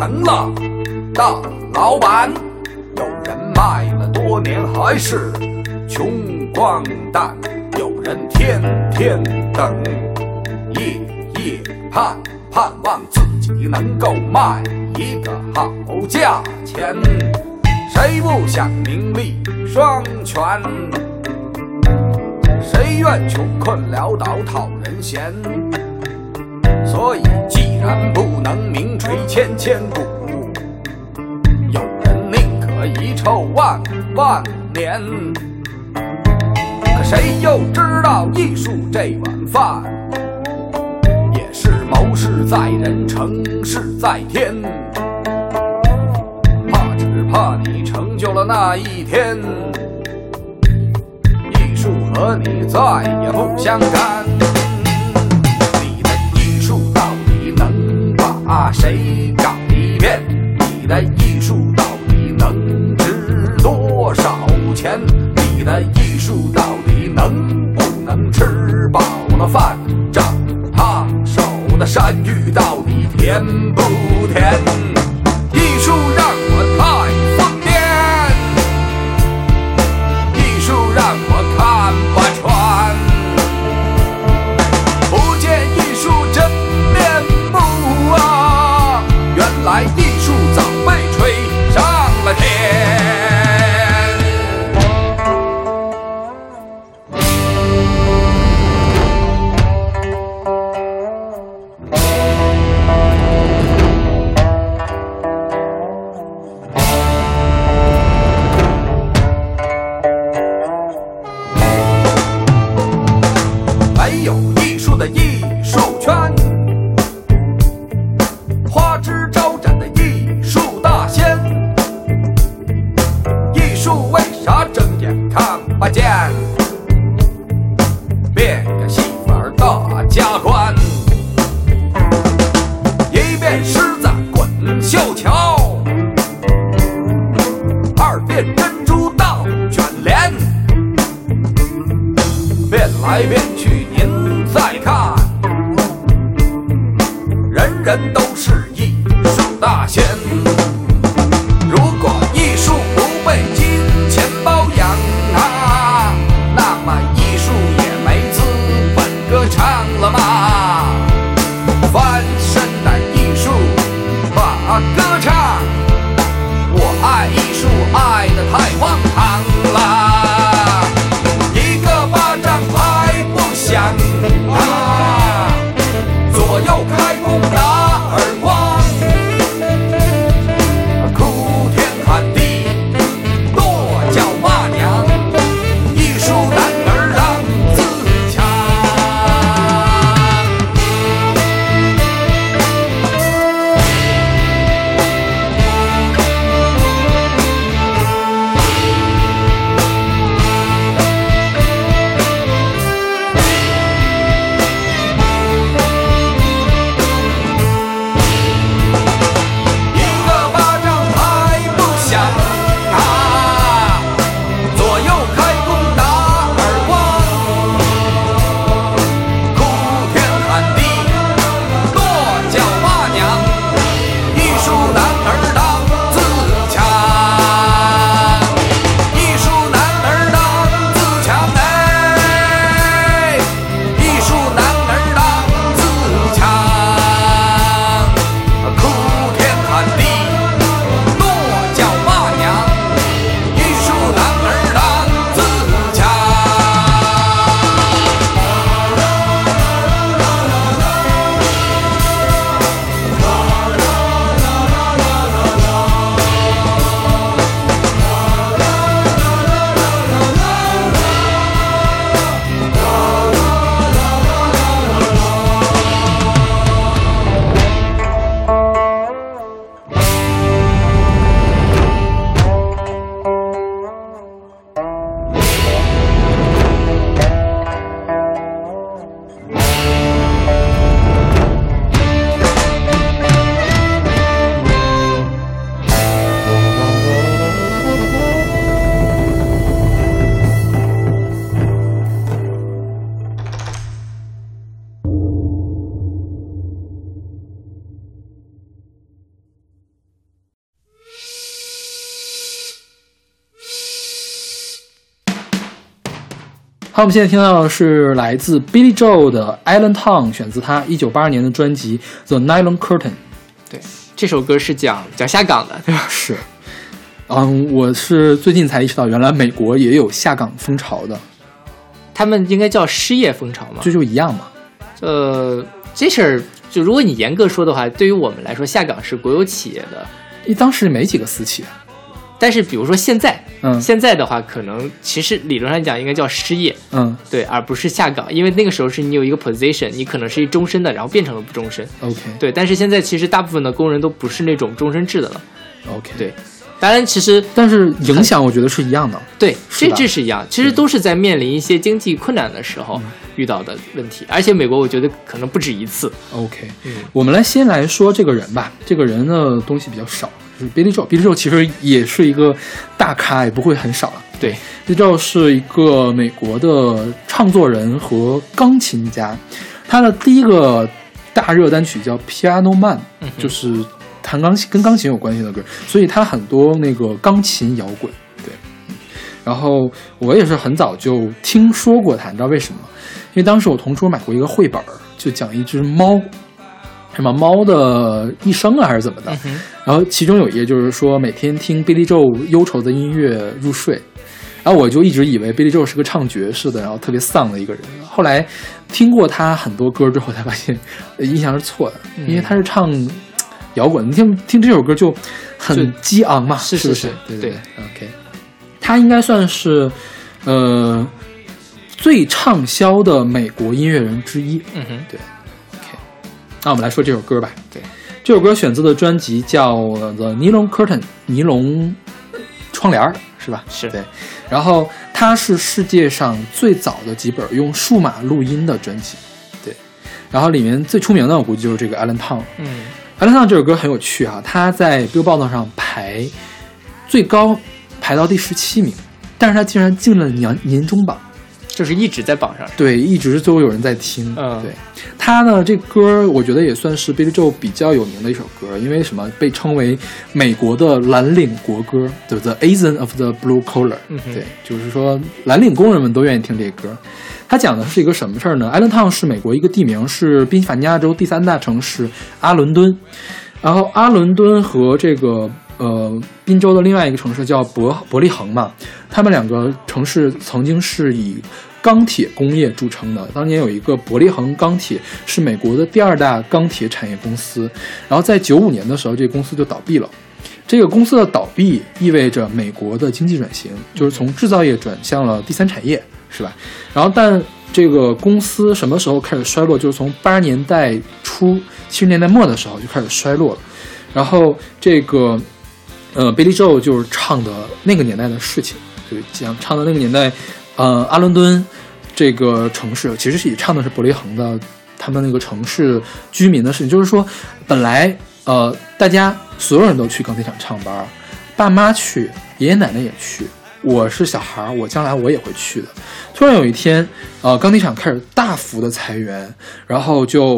成了大老板，有人卖了多年还是穷光蛋，有人天天等，夜夜盼，盼望自己能够卖一个好价钱。谁不想名利双全？谁愿穷困潦倒讨人嫌？所以，既然不能名垂千千古，有人宁可遗臭万万年。可谁又知道艺术这碗饭，也是谋事在人，成事在天。怕只怕你成就了那一天，艺术和你再也不相干。啊！谁搞一遍？你的艺术到底能值多少钱？你的好，我们现在听到的是来自 Billy Joel 的《Island Town》，选自他一九八二年的专辑《The Nylon Curtain》。对，这首歌是讲讲下岗的，对吧？是，嗯，我是最近才意识到，原来美国也有下岗风潮的，他们应该叫失业风潮嘛？这就一样嘛。呃，这事儿就如果你严格说的话，对于我们来说，下岗是国有企业的。你当时没几个私企，但是比如说现在，嗯现在的话，可能其实理论上讲应该叫失业，嗯对，而不是下岗，因为那个时候是你有一个 position，你可能是一终身的，然后变成了不终身。，OK，对，但是现在其实大部分的工人都不是那种终身制的了。，OK，对，当然其实但是影响我觉得是一样的。对，这是吧这是一样，其实都是在面临一些经济困难的时候遇到的问题，而且美国我觉得可能不止一次。OK，嗯我们来先来说这个人吧。这个人的东西比较少，就是 Billy Joel。Billy Joel 其实也是一个大咖，也不会很少了。对，Billy Joel 是一个美国的唱作人和钢琴家，他的第一个大热单曲叫《Piano Man》，嗯就是弹钢琴跟钢琴有关系的歌，所以他很多那个钢琴摇滚。对，嗯然后我也是很早就听说过他，你知道为什么吗？因为当时我同桌买过一个绘本儿，就讲一只猫，什么猫的一生啊，还是怎么的。嗯然后其中有一页就是说每天听 Billy Joel 忧愁的音乐入睡，然后我就一直以为 Billy Joel 是个唱爵士的，然后特别丧的一个人。后来听过他很多歌之后，才发现呃印象是错的，嗯。因为他是唱摇滚，你听听这首歌就就很激昂嘛，是不是对。对对，OK，他应该算是呃最畅销的美国音乐人之一。嗯哼，那我们来说这首歌吧。对，这首歌选自的专辑叫《The Nylon Curtain》尼龙窗帘儿，是吧？是对。然后它是世界上最早的几本用数码录音的专辑。对。然后里面最出名的，我估计就是这个《Allen Town》。嗯 Allen Town 这首歌很有趣啊，它在 Billboard 上排最高排到第十七名，但是它竟然进了年年终榜。就是一直在榜上。对，一直都有人在听。嗯对，他呢这歌我觉得也算是 Billy Joel 比较有名的一首歌，因为什么被称为美国的蓝领国歌，对不对？The Anthem of the Blue Collar，、嗯对，就是说蓝领工人们都愿意听这歌。他讲的是一个什么事儿呢？Allen Town 是美国一个地名，是宾夕法尼亚州第三大城市阿伦敦。然后阿伦敦和这个呃宾州的另外一个城市叫伯伯利恒嘛，他们两个城市曾经是以钢铁工业著称的。当年有一个伯利恒钢铁是美国的第二大钢铁产业公司，然后在九五年的时候，这个公司就倒闭了。这个公司的倒闭意味着美国的经济转型，就是从制造业转向了第三产业，是吧？然后，但这个公司什么时候开始衰落？就是从八十年代初、七十年代末的时候就开始衰落了。然后，这个呃，Billy Joe 就是唱的那个年代的事情，就是讲唱的那个年代，呃，阿伦敦这个城市其实是以唱的是伯利恒的他们那个城市居民的事情，就是说，本来呃，大家所有人都去钢铁厂上班，爸妈去，爷爷奶奶也去。我是小孩儿，我将来我也会去的。突然有一天，呃，钢铁厂开始大幅的裁员，然后就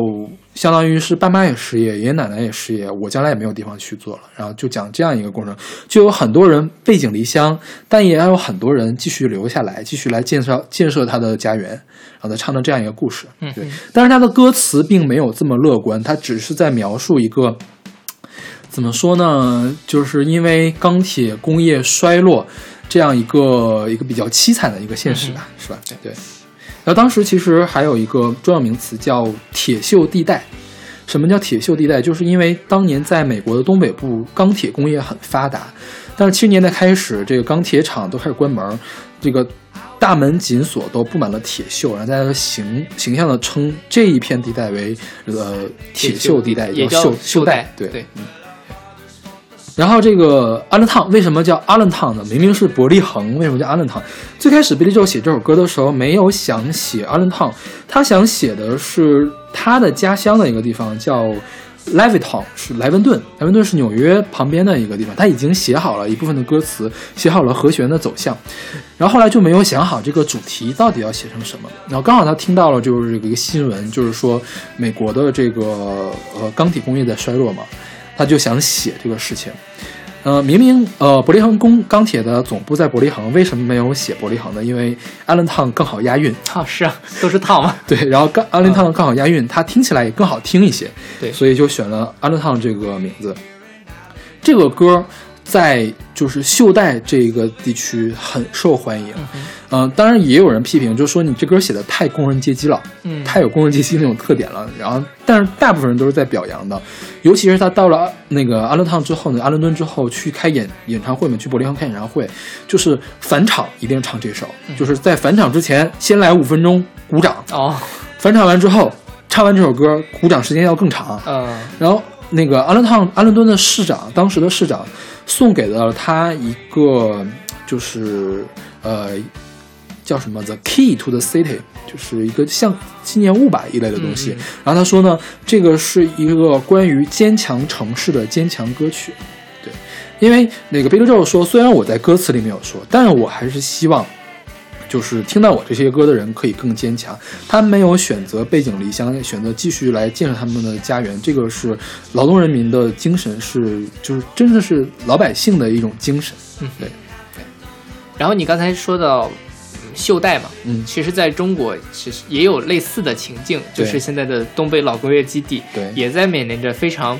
相当于是爸妈也失业，爷爷奶奶也失业，我将来也没有地方去做了。然后就讲这样一个过程，就有很多人背井离乡，但也有很多人继续留下来，继续来建设建设他的家园，然后他唱的这样一个故事。嗯对，但是他的歌词并没有这么乐观，他只是在描述一个。怎么说呢？就是因为钢铁工业衰落这样一个一个比较凄惨的一个现实吧，是吧？对。然后当时其实还有一个专有名词叫“铁锈地带”。什么叫铁锈地带？就是因为当年在美国的东北部钢铁工业很发达，但是七十年代开始，这个钢铁厂都开始关门，这个大门紧锁，都布满了铁锈，然后大家都形形象的称这一片地带为呃铁锈地带，也叫锈锈带，对。对，然后这个阿伦烫为什么叫阿伦烫呢？明明是伯利恒，为什么叫阿伦烫？最开始 Billy Joe 写这首歌的时候，没有想写阿伦烫，他想写的是他的家乡的一个地方，叫 Levittown，是莱文顿。莱文顿是纽约旁边的一个地方。他已经写好了一部分的歌词，写好了和弦的走向，然后后来就没有想好这个主题到底要写成什么。然后刚好他听到了就是一个新闻，就是说美国的这个呃钢铁工业在衰落嘛。他就想写这个事情，呃，明明呃，伯利恒工钢铁的总部在伯利恒，为什么没有写伯利恒呢？因为 Allentown 更好押韵，啊，是啊，都是套嘛。<laughs> 对，然后刚 Allentown 更好押韵，它听起来也更好听一些，对所以就选了 Allentown 这个名字。这个歌在就是袖带这个地区很受欢迎，嗯、当然也有人批评，就说你这歌写的太工人阶级了，嗯太有工人阶级那种特点了。然后，但是大部分人都是在表扬的，尤其是他到了那个阿伦烫之后呢，阿伦敦之后去开演演唱会嘛，去伯利恒开演唱会，就是返场一定唱这首，就是在返场之前先来五分钟鼓掌，哦，返场完之后唱完这首歌，鼓掌时间要更长。嗯。然后那个阿伦烫阿伦敦的市长，当时的市长送给了他一个就是呃叫什么 The Key to the City，就是一个像纪念物吧一类的东西。然后他说呢，这个是一个关于坚强城市的坚强歌曲。对，因为那个 Billy Joel 说，虽然我在歌词里没有说，但我还是希望。就是听到我这些歌的人可以更坚强，他没有选择背井离乡，选择继续来建设他们的家园，这个是劳动人民的精神，是就是真的是老百姓的一种精神。嗯对，然后你刚才说到袖带嘛，嗯。其实在中国其实也有类似的情境，就是现在的东北老工业基地，对。也在面临着非常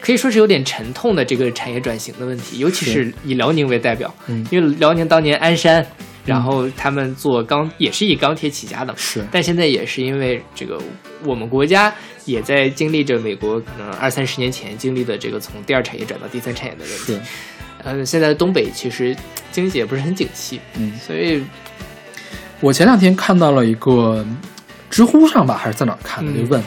可以说是有点沉痛的这个产业转型的问题，尤其是以辽宁为代表，嗯。因为辽宁当年鞍山，然后他们做钢也是以钢铁起家的嘛，是。但现在也是因为这个我们国家也在经历着美国可能二三十年前经历的这个从第二产业转到第三产业的问题。嗯，，呃，现在东北其实经济也不是很景气，嗯，所以我前两天看到了一个知乎上吧，还是在哪儿看的，嗯就问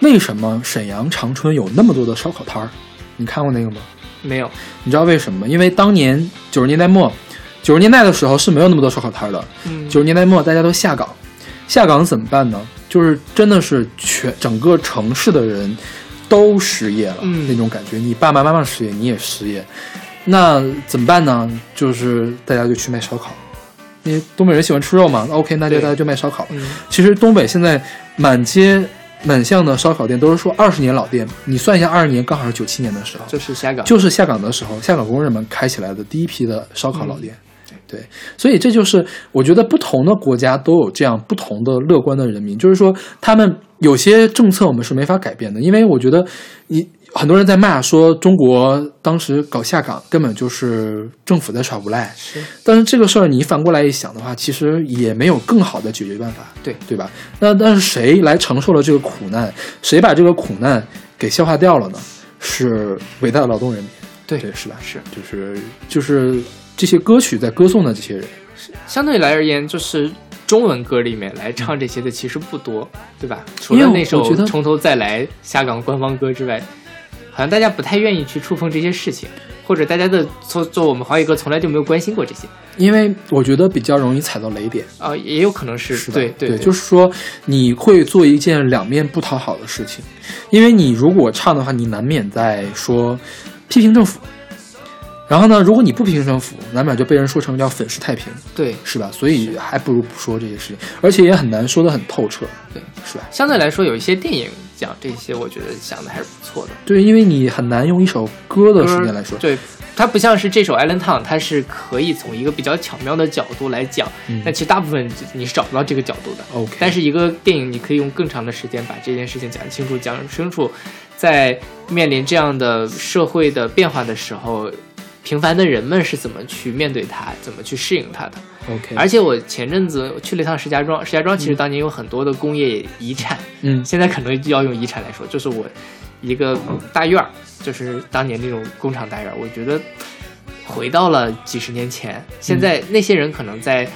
为什么沈阳长春有那么多的烧烤摊儿？你看过那个吗？没有，你知道为什么吗？因为当年九十年代末，九十年代的时候是没有那么多烧烤摊儿的。嗯，九十年代末大家都下岗，下岗怎么办呢？就是真的是全整个城市的人都失业了、嗯那种感觉。你爸爸妈妈失业，你也失业，那怎么办呢？就是大家就去卖烧烤，因为东北人喜欢吃肉嘛。那 OK，那就对大家就卖烧烤。嗯其实东北现在满街满巷的烧烤店都是说二十年老店，你算一下，二十年刚好是九七年的时候，就是下岗，就是下岗的时候，下岗工人们开起来的第一批的烧烤老店。嗯对，所以这就是我觉得不同的国家都有这样不同的乐观的人民，就是说他们有些政策我们是没法改变的，因为我觉得你很多人在骂说中国当时搞下岗根本就是政府在耍无赖，是但是这个事儿你反过来一想的话，其实也没有更好的解决办法，对对吧？那但是谁来承受了这个苦难？谁把这个苦难给消化掉了呢？是伟大的劳动人民，对对，是吧？是就是就是这些歌曲在歌颂的这些人，相对来而言，就是中文歌里面来唱这些的其实不多，对吧？除了那首从头再来》下岗官方歌之外，好像大家不太愿意去触碰这些事情，或者大家的做做我们华语歌从来就没有关心过这些因为我觉得比较容易踩到雷点。啊、也有可能是是对对，就是说你会做一件两面不讨好的事情，因为你如果唱的话，你难免在说批评政府，然后呢，如果你不批评政府，难免就被人说成叫粉饰太平，对。是吧？所以还不如不说这些事情，而且也很难说得很透彻，对，是吧？相对来说，有一些电影讲这些，我觉得想的还是不错的。对，因为你很难用一首歌的时间来说，对，它不像是这首《Island Town》，它是可以从一个比较巧妙的角度来讲，嗯但其实大部分你是找不到这个角度的。OK 但是一个电影，你可以用更长的时间把这件事情讲清楚、讲清楚，在面临这样的社会的变化的时候，平凡的人们是怎么去面对它，怎么去适应它的。OK，而且我前阵子去了一趟石家庄，石家庄其实当年有很多的工业遗产，嗯 <laughs> 现在可能就要用遗产来说，就是我一个大院儿，就是当年那种工厂大院儿，我觉得回到了几十年前。现在那些人可能在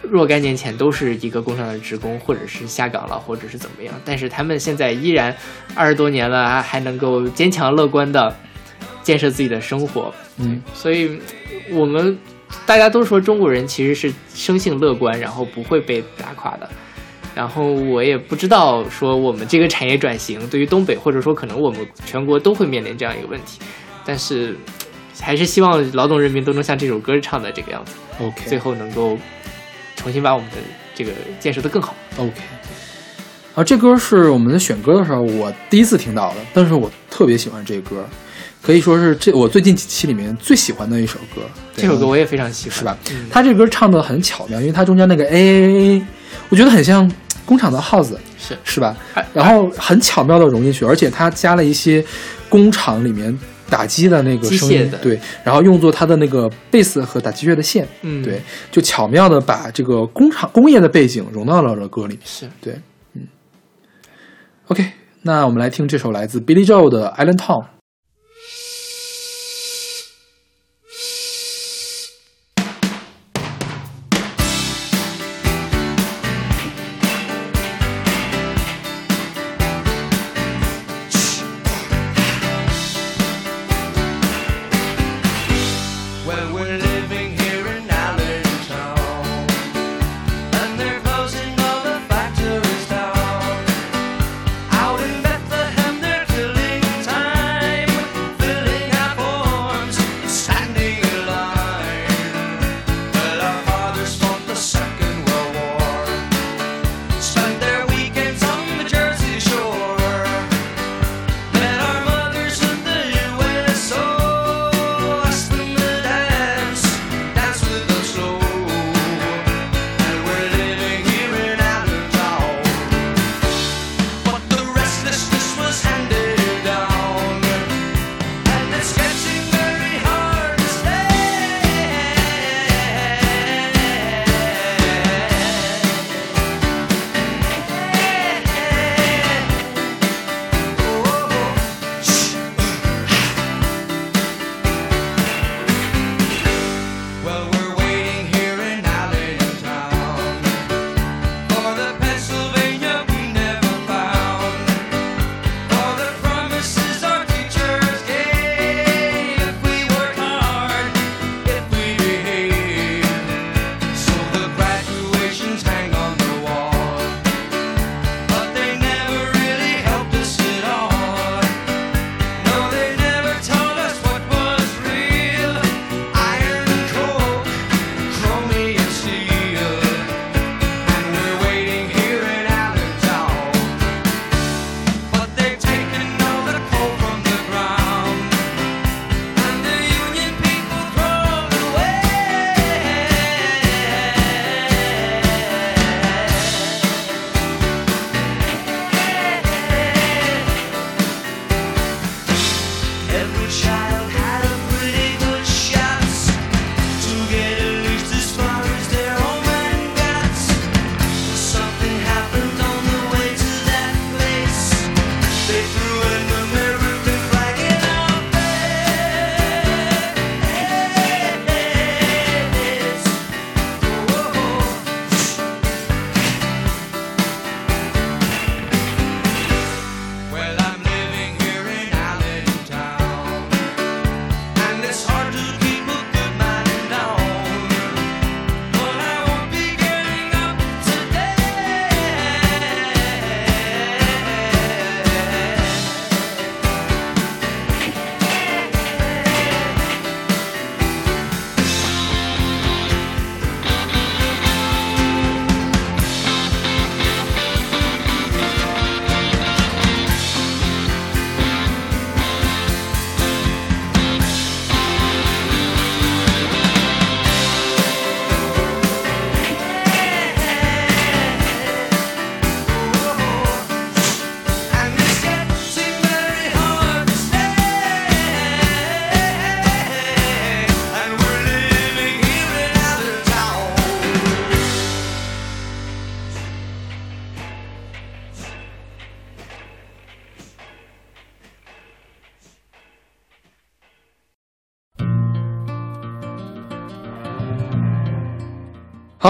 若干年前都是一个工厂的职工，或者是下岗了，或者是怎么样，但是他们现在依然二十多年了，还能够坚强乐观的建设自己的生活。嗯，所以我们大家都说中国人其实是生性乐观，然后不会被打垮的。然后我也不知道说我们这个产业转型对于东北，或者说可能我们全国都会面临这样一个问题，但是还是希望劳动人民都能像这首歌唱的这个样子，OK 最后能够重新把我们的这个建设的更好。OK。啊，这歌是我们在选歌的时候我第一次听到的，但是我特特别喜欢这歌，可以说是这我最近几期里面最喜欢的一首歌。这首歌我也非常喜欢，是吧？嗯他这歌唱的很巧妙，因为他中间那个 A 我觉得很像工厂的耗子，是是吧哎？然后很巧妙的融进去，而且他加了一些工厂里面打击的那个声音对，然后用作他的那个贝斯和打击乐的线，嗯对，就巧妙的把这个工厂工业的背景融到了这歌里。是对，嗯。OK，那我们来听这首来自 Billy Joel 的《Island Town》。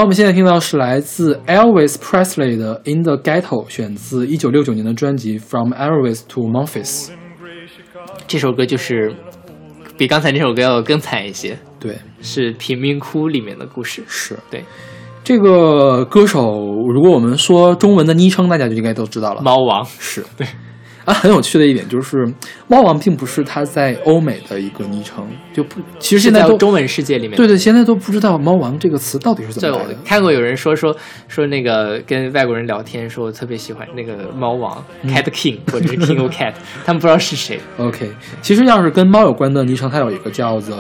好，我们现在听到是来自 Elvis Presley 的《In the Ghetto》，选自一九六九年的专辑《From Elvis to Memphis》。这首歌就是比刚才那首歌要更惨一些，对，是贫民窟里面的故事。是。对，这个歌手，如果我们说中文的昵称，大家就应该都知道了。猫王。是。对啊，很有趣的一点就是，猫王并不是他在欧美的一个昵称，就不，其实现在中文世界里面，对对，现在都不知道猫王这个词到底是怎么来的。看过有人说说说那个跟外国人聊天，说我特别喜欢那个猫王、Cat King 或者是 King of Cat，<laughs> 他们不知道是谁。OK，其实要是跟猫有关的昵称，它有一个叫做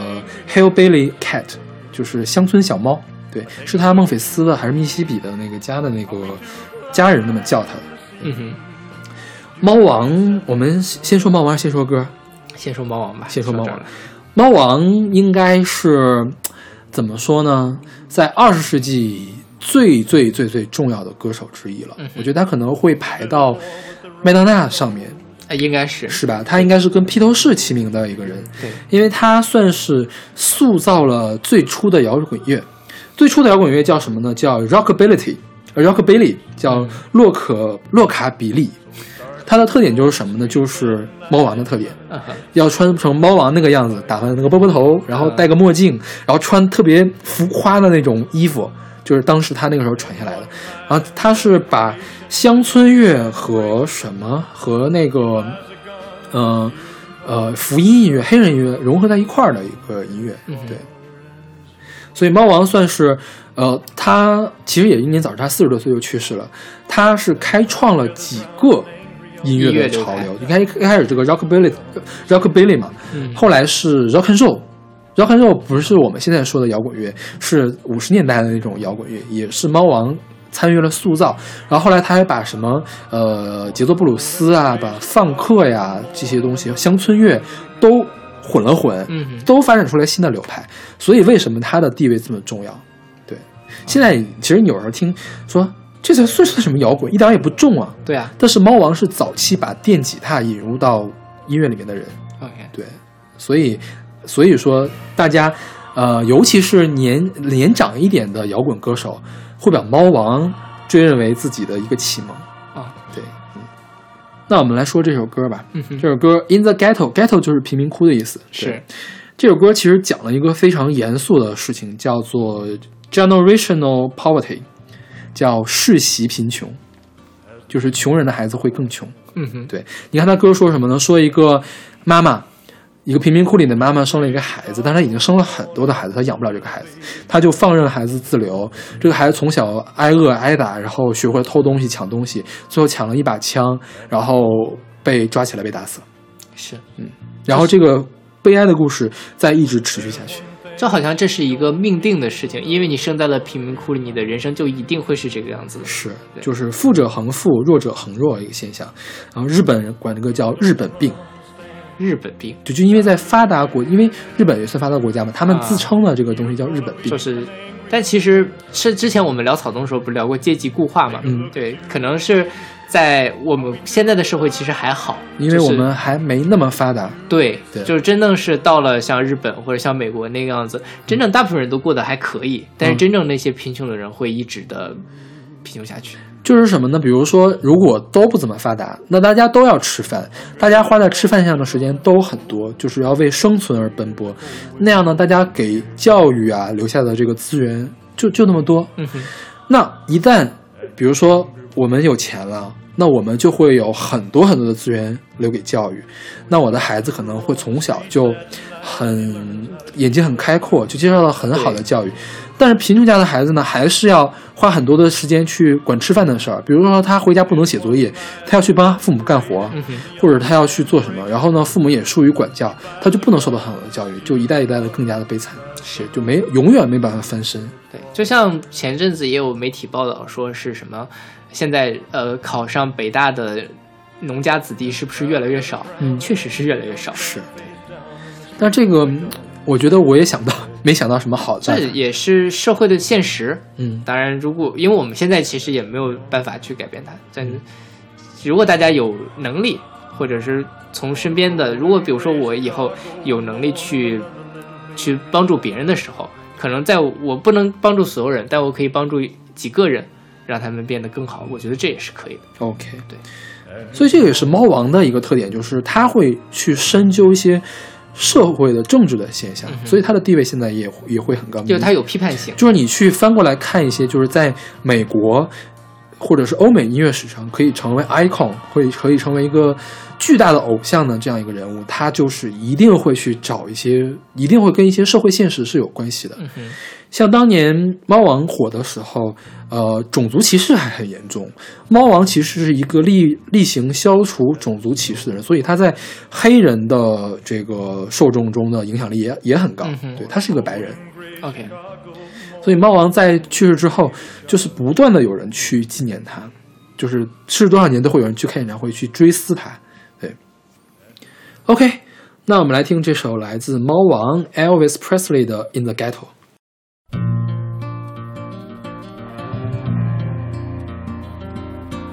Hillbilly Cat，就是乡村小猫。对，是他孟菲斯的还是密西西比的那个家的那个家人那么叫他的。嗯哼，猫王，我们先说猫王，先说歌。先说猫王吧，先说猫王猫王应该是怎么说呢？在二十世纪最最最最重要的歌手之一了。嗯我觉得他可能会排到麦当娜上面，啊，应该是是吧？他应该是跟披头士齐名的一个人，对，因为他算是塑造了最初的摇滚乐。最初的摇滚乐叫什么呢？叫 Rockability，Rockabilly 叫洛可洛卡比利。它的特点就是什么呢？就是猫王的特点。要穿成猫王那个样子，打扮那个波波头，然后戴个墨镜，然后穿特别浮夸的那种衣服，就是当时他那个时候传下来的。然后他是把乡村乐和什么和那个，呃呃福音音乐、黑人音乐融合在一块儿的一个音乐，对。所以猫王算是，呃，他其实也英年早逝，他四十多岁就去世了。他是开创了几个音乐的潮流。你看一开始这个 rockabilly rockabilly 嘛，嗯后来是 rock and roll。rock and roll 不是我们现在说的摇滚乐，是五十年代的那种摇滚乐，也是猫王参与了塑造。然后后来他还把什么呃节奏布鲁斯啊、把放克呀这些东西、乡村乐都混了混，嗯都发展出来新的流派。所以为什么他的地位这么重要？对，现在其实有时候听说这才算是什么摇滚，一点儿也不重啊。对啊。但是猫王是早期把电吉他引入到音乐里面的人，，OK，对，所以所以说大家呃，尤其是年年长一点的摇滚歌手，会把猫王追认为自己的一个启蒙。啊，对，嗯，那我们来说这首歌吧。嗯哼。这首歌《In the Ghetto》，Ghetto 就是贫民窟的意思。是。这首歌其实讲了一个非常严肃的事情，叫做 generational poverty，叫世袭贫穷，就是穷人的孩子会更穷。嗯哼，对，你看他哥说什么呢？说一个妈妈，一个贫民窟里的妈妈生了一个孩子，但她已经生了很多的孩子，她养不了这个孩子，她就放任孩子自流。这个孩子从小挨饿挨打，然后学会偷东西、抢东西，最后抢了一把枪，然后被抓起来被打死。是，嗯然后这个悲哀的故事在一直持续下去。就好像这是一个命定的事情，因为你生在了贫民窟里，你的人生就一定会是这个样子的。是，就是富者恒富，弱者恒弱一个现象。然后日本人管这个叫日本病。日本病就就因为在发达国，因为日本也算发达国家嘛，他们啊自称的这个东西叫日本病。就是，但其实是之前我们聊草东的时候不是聊过阶级固化嘛？嗯对，可能是在我们现在的社会其实还好，因为我们还没那么发达。对，对就是真正是到了像日本或者像美国那个样子，真正大部分人都过得还可以，但是嗯真正那些贫穷的人会一直的贫穷下去。就是什么呢？比如说，如果都不怎么发达，那大家都要吃饭，大家花在吃饭上的时间都很多，就是要为生存而奔波。那样呢，大家给教育啊留下的这个资源就就那么多。嗯哼，那一旦比如说我们有钱了，那我们就会有很多很多的资源留给教育。那我的孩子可能会从小就很眼界很开阔，就接受到很好的教育。但是贫穷家的孩子呢，还是要花很多的时间去管吃饭的事儿。比如说他回家不能写作业，他要去帮父母干活，或者他要去做什么，然后呢，父母也疏于管教，他就不能受到很好的教育，就一代一代的更加的悲惨，是就没永远没办法翻身。对，就像前阵子也有媒体报道说是什么，现在呃考上北大的农家子弟是不是越来越少？嗯确实是越来越少。是，但这个我觉得我也想到，没想到什么好的这。也是社会的现实。嗯当然，如果因为我们现在其实也没有办法去改变它，但如果大家有能力，或者是从身边的，如果比如说我以后有能力去去帮助别人的时候，可能在我不能帮助所有人，但我可以帮助几个人，让他们变得更好。我觉得这也是可以的。OK，对，所以这个也是猫王的一个特点，就是他会去深究一些社会的政治的现象，所以他的地位现在也也会很高。就是他有批判性。就是你去翻过来看一些，就是在美国或者是欧美音乐史上可以成为 icon，会可以成为一个巨大的偶像的这样一个人物，他就是一定会去找一些，一定会跟一些社会现实是有关系的。嗯哼，像当年猫王火的时候，呃，种族歧视还很严重。猫王其实是一个力力行消除种族歧视的人，所以他在黑人的这个受众中的影响力也也很高。嗯对他是一个白人，OK，所以猫王在去世之后，就是不断的有人去纪念他，就是逝世多少年都会有人去开演唱会去追思他。对，OK，那我们来听这首来自猫王 Elvis Presley 的《In the Ghetto》。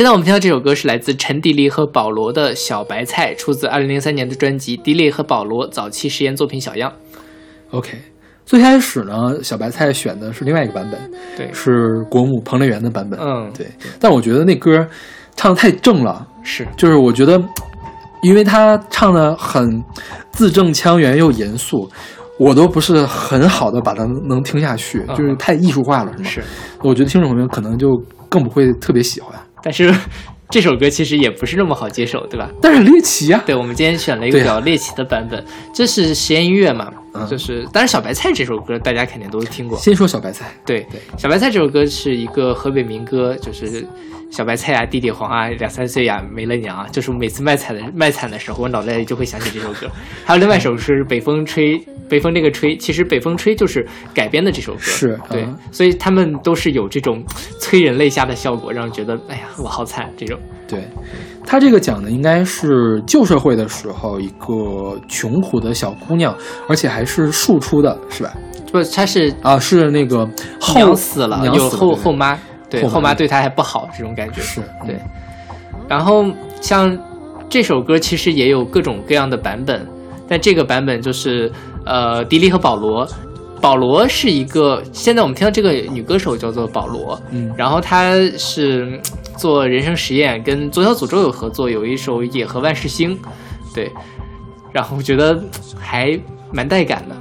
现在我们听到这首歌是来自陈迪丽和保罗的《小白菜》，出自2003年的专辑《迪丽和保罗早期实验作品小样》。OK，最开始呢，小白菜选的是另外一个版本，对，是国母彭丽媛的版本。嗯对。但我觉得那歌唱的太正了，是就是我觉得，因为他唱的很字正腔圆又严肃，我都不是很好的把它能听下去，嗯就是太艺术化了，是吗？是，我觉得听众朋友可能就更不会特别喜欢。但是这首歌其实也不是那么好接受，对吧？但是很猎奇啊、对，我们今天选了一个比较猎奇的版本，这是实验音乐嘛，嗯就是当然小白菜这首歌大家肯定都听过，先说小白菜，对对，小白菜这首歌是一个河北民歌，就是小白菜呀、地地黄啊、两三岁呀、没了娘啊，就是每次卖惨的卖惨的时候，我脑袋里就会想起这首歌。还有另外一首是北风吹，北风那个吹，其实北风吹就是改编的这首歌，是对嗯，所以他们都是有这种催人泪下的效果，让人觉得哎呀我好惨这种。对他这个讲的应该是旧社会的时候，一个穷苦的小姑娘，而且还是庶出的，是吧？不，她是啊，是那个后娘死了，有后后妈，对后妈对他还不好这种感觉，是对。然后像这首歌其实也有各种各样的版本，但这个版本就是呃迪丽和保罗。保罗是一个，现在我们听到这个女歌手叫做保罗，嗯然后她是嗯做人生实验，跟左小诅咒有合作，有一首《野河万事兴》，对，然后我觉得还蛮带感的。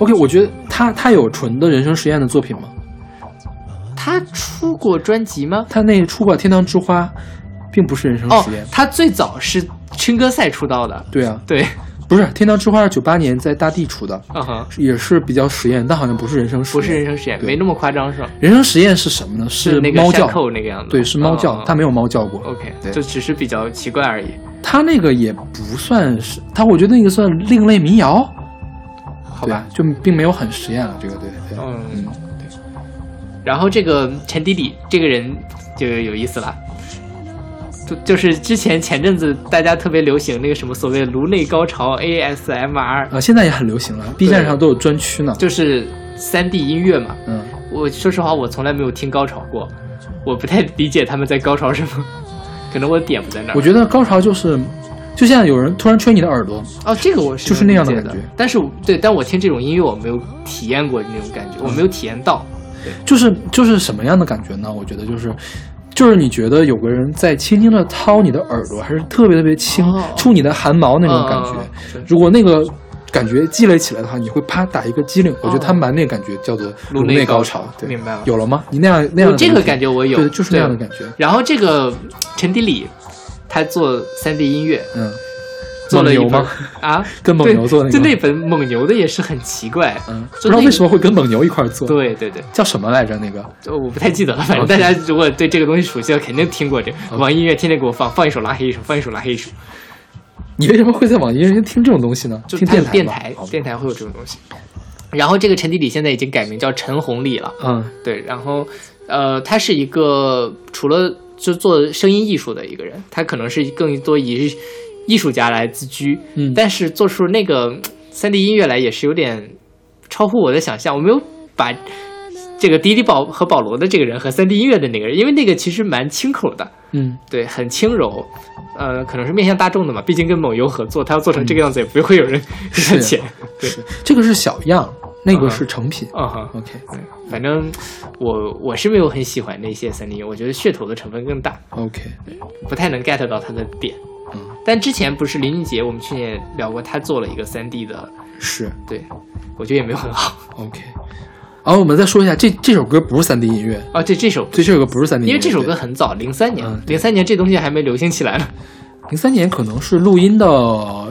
OK，我觉得他他有纯的人生实验的作品吗？他出过专辑吗？他那出过《天堂之花》，并不是人生哦实验。，他最早是青歌赛出道的，对啊，对，不是《天堂之花》是九八年在大地出的，也是比较实验，但好像不是人生实验。不是人生实验，没那么夸张是吧？人生实验是什么呢？是猫叫那个样子，对，是猫叫，嗯他没有猫叫过。OK，对就只是比较奇怪而已。他那个也不算是，他我觉得那个算另类民谣，好吧，就并没有很实验了。这个对对，嗯嗯，然后这个陈迪迪这个人就有意思了，就就是之前前阵子大家特别流行那个什么所谓颅内高潮 ASMR，啊，现在也很流行了，B 站上都有专区呢。就是三 D 音乐嘛。嗯，我说实话，我从来没有听高潮过，我不太理解他们在高潮什么，<laughs> 可能我的点不在那儿。我觉得高潮就是，就像有人突然吹你的耳朵，哦，这个我是就是那样的感觉但是对，但我听这种音乐我没有体验过那种感觉，我没有体验到。就是就是什么样的感觉呢？我觉得就是。就是你觉得有个人在轻轻的掏你的耳朵，还是特别特别轻，哦触你的汗毛那种感觉。如果那个感觉积累起来的话，你会啪打一个激灵。我觉得他们把那个感觉叫做颅颅内高潮对，明白了有了吗？你那样那样这个感觉我有对，就是那样的感觉。然后这个陈迪里，他做三 D 音乐，嗯，做了一本蒙牛吗？啊，<laughs> 跟蒙牛做那个对就那本蒙牛的也是很奇怪，嗯，不知道为什么会跟蒙牛一块儿做。，对对对，叫什么来着？那个就我不太记得了，反正大家如果对这个东西熟悉了，肯定听过这个。网易音乐天天给我放，放一首拉黑一首，放一首拉黑一首，你为什么会在网易云听这种东西呢？听就电台电台哦，电台会有这种东西。然后这个陈迪里现在已经改名叫陈红丽了，嗯对，然后呃，他是一个除了就做声音艺术的一个人，他可能是更多以艺术家来自居，嗯但是做出那个三 D 音乐来也是有点超乎我的想象，我没有把这个迪迪保和保罗的这个人和三 D 音乐的那个人，因为那个其实蛮清口的，嗯，对，很轻柔。呃，可能是面向大众的嘛，毕竟跟某优合作，他要做成这个样子，也不会有人给他钱。对，是这个是小样，那个嗯是成品。嗯哼，OK，反正我我是没有很喜欢那些三 D 音乐，我觉得噱头的成分更大，OK，不太能 get 到它的点。嗯，但之前不是林俊杰，我们去年聊过，他做了一个三 D 的，是对我觉得也没有很好。OK。然后我们再说一下，这这首歌不是三 D 音乐，啊，这这首这这首歌不是三 D 音乐，因为这首歌很早，零三年嗯，零三年这东西还没流行起来呢。零三年可能是录音的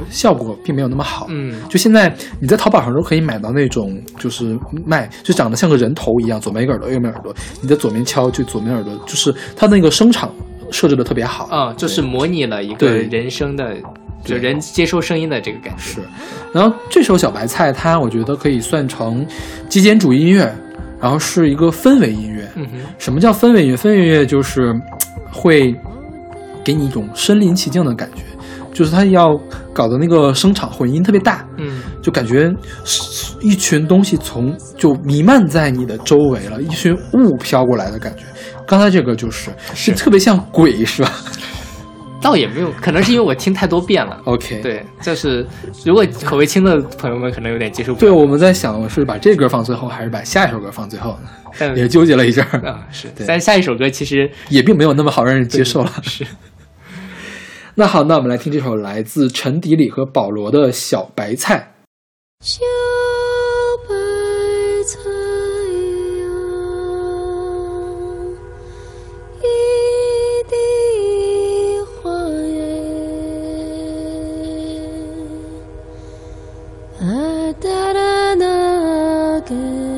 效果并没有那么好。嗯，就现在你在淘宝上都可以买到那种，就是卖就长得像个人头一样，左面一个耳朵，右面耳朵，你在左面敲就左面耳朵，就是它那个声场设置的特别好。啊，就是模拟了一个人声的，就人接收声音的这个感觉。是，然后这首小白菜，它我觉得可以算成极简主义音乐，然后是一个氛围音乐。嗯哼，什么叫氛围音乐？氛围音乐就是会给你一种身临其境的感觉，就是它要搞的那个声场混音特别大，嗯，就感觉是一群东西从就弥漫在你的周围了，一群雾飘过来的感觉。刚才这个就是是特别像鬼，是吧倒也没有，可能是因为我听太多遍了。？OK，对，就是如果口味轻的朋友们可能有点接受不了对，我们在想是把这歌放最后，还是把下一首歌放最后呢？但也纠结了一阵儿，啊是，对但下一首歌其实也并没有那么好让人接受了。<laughs> 是那好，那我们来听这首来自陈迪里和保罗的小白菜。小啊哒啦那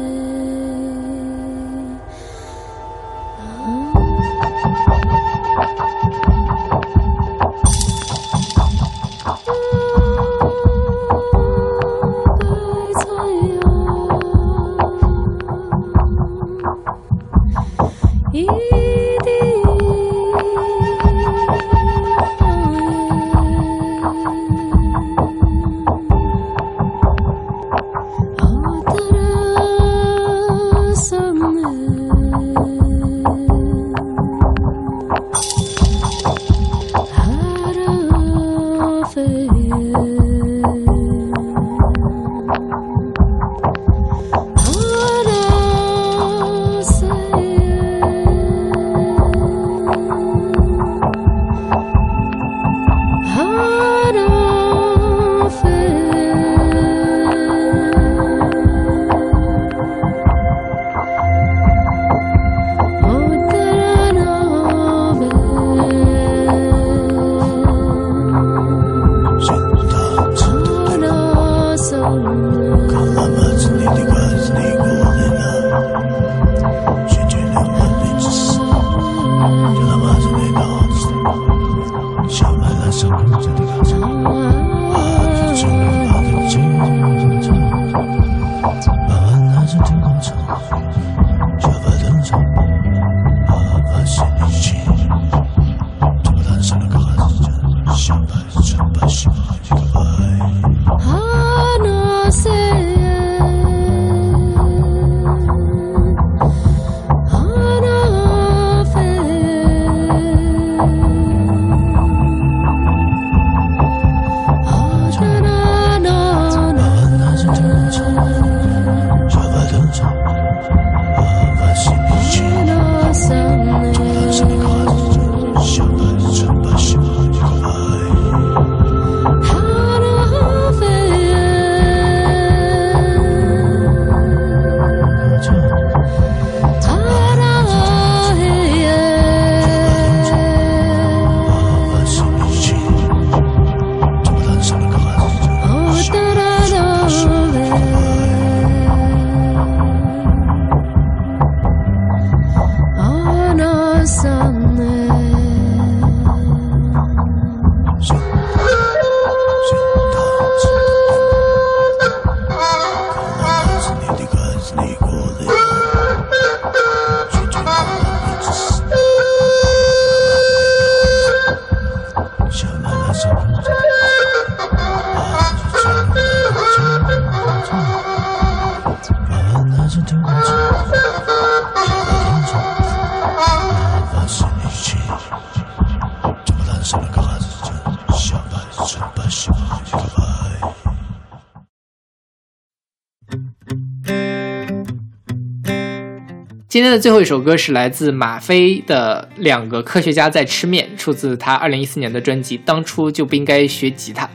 今天的最后一首歌是来自马飞的《两个科学家在吃面》，出自他二零一四年的专辑《当初就不应该学吉他》。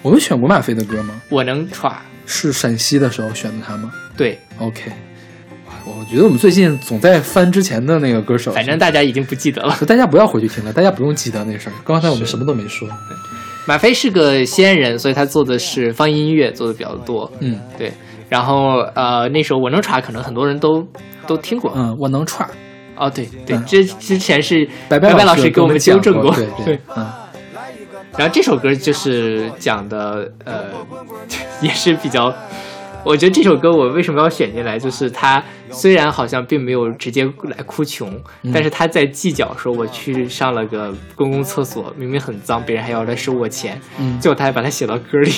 我们选过马飞的歌吗？我能歘，是陕西的时候选的他吗对，？OK，我觉得我们最近总在翻之前的那个歌手，反正大家已经不记得了。<laughs> 大家不要回去听了，大家不用记得那事儿。刚才我们什么都没说。马飞是个西安人，所以他做的是放音乐做的比较多。嗯对，然后呃，那首《我能歘》可能很多人都都听过。嗯，我能串。哦，对对嗯，之之前是白白老师给我们纠正过。对对，<laughs> 嗯，然后这首歌就是讲的，呃，<laughs> 也是比较，我觉得这首歌我为什么要选进来，就是他虽然好像并没有直接来哭穷，嗯但是他在计较说我去上了个公共厕所，明明很脏，别人还要来收我钱，嗯结果他还把它写到歌里，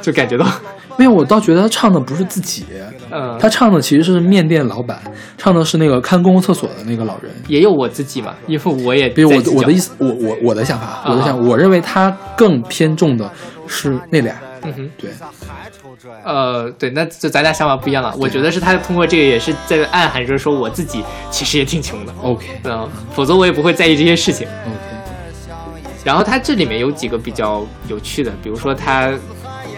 就感觉到，<laughs> 没有，我倒觉得他唱的不是自己，嗯，他唱的其实是面店老板，唱的是那个看公共厕所的那个老人。也有我自己嘛，因为我也比如我我的意思，我我我的想法，我的想我认为他更偏重的是那俩。嗯哼。对，呃，对，那就咱俩想法不一样了。我觉得是他通过这个也是在暗含着说我自己其实也挺穷的，OK 嗯，否则我也不会在意这些事情。OK，然后他这里面有几个比较有趣的，比如说他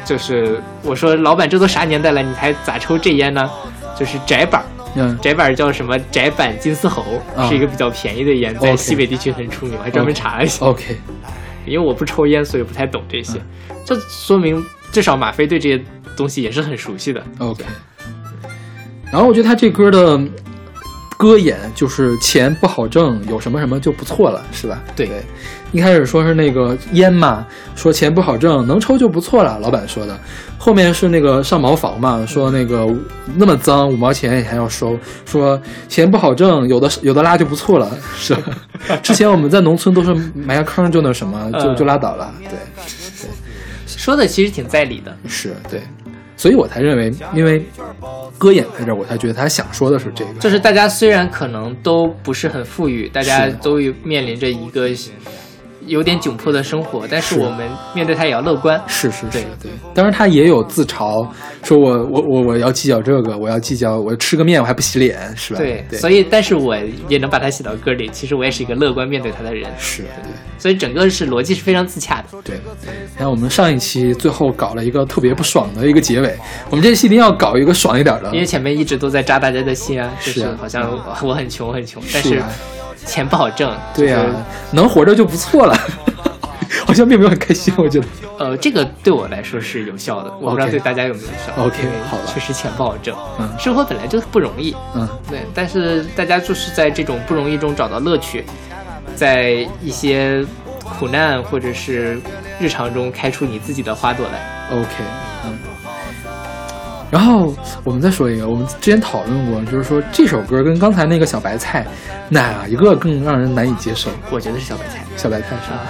就是我说老板这都啥年代了，你还咋抽这烟呢？就是窄板儿，嗯窄板儿叫什么？窄板金丝猴，啊是一个比较便宜的烟，在西北地区很出名，我还专门查了一下。OK，因为我不抽烟，所以不太懂这些。嗯这说明至少马飞对这些东西也是很熟悉的。OK，然后我觉得他这歌的歌眼就是钱不好挣，有什么什么就不错了，是吧？对一开始说是那个烟嘛，说钱不好挣，能抽就不错了，老板说的。后面是那个上茅房嘛，说那个那么脏，五毛钱也还要收，说钱不好挣，有的有的拉就不错了，是吧？<laughs> 之前我们在农村都是埋个坑就那什么，就嗯就拉倒了，对对。说的其实挺在理的。是对，所以我才认为，因为歌演在这儿，我才觉得他想说的是这个。就是大家虽然可能都不是很富裕，大家都面临着一个有点窘迫的生活，但是是我们面对它也要乐观。是是是对对，当然他也有自嘲，说我我我我要计较这个，我要计较我吃个面我还不洗脸，是吧？对，对，所以但是我也能把它写到歌里。其实我也是一个乐观面对他的人，是对所以整个是逻辑是非常自洽的。对。然后我们上一期最后搞了一个特别不爽的一个结尾，我们这期一定要搞一个爽一点的因，为前面一直都在扎大家的心啊，就是啊好像我很穷很穷，但是啊钱不好挣。对呀、就是能活着就不错了，<laughs> 好像并没有很开心，我觉得。呃，这个对我来说是有效的，我不知道对大家有没有效。OK，好吧确实钱不好挣，嗯生活本来就不容易，嗯，对，但是大家就是在这种不容易中找到乐趣，在一些苦难或者是日常中开出你自己的花朵来。OK，嗯。然后我们再说一个，我们之前讨论过，就是说这首歌跟刚才那个小白菜，哪一个更让人难以接受？我觉得是小白菜。小白菜是吧？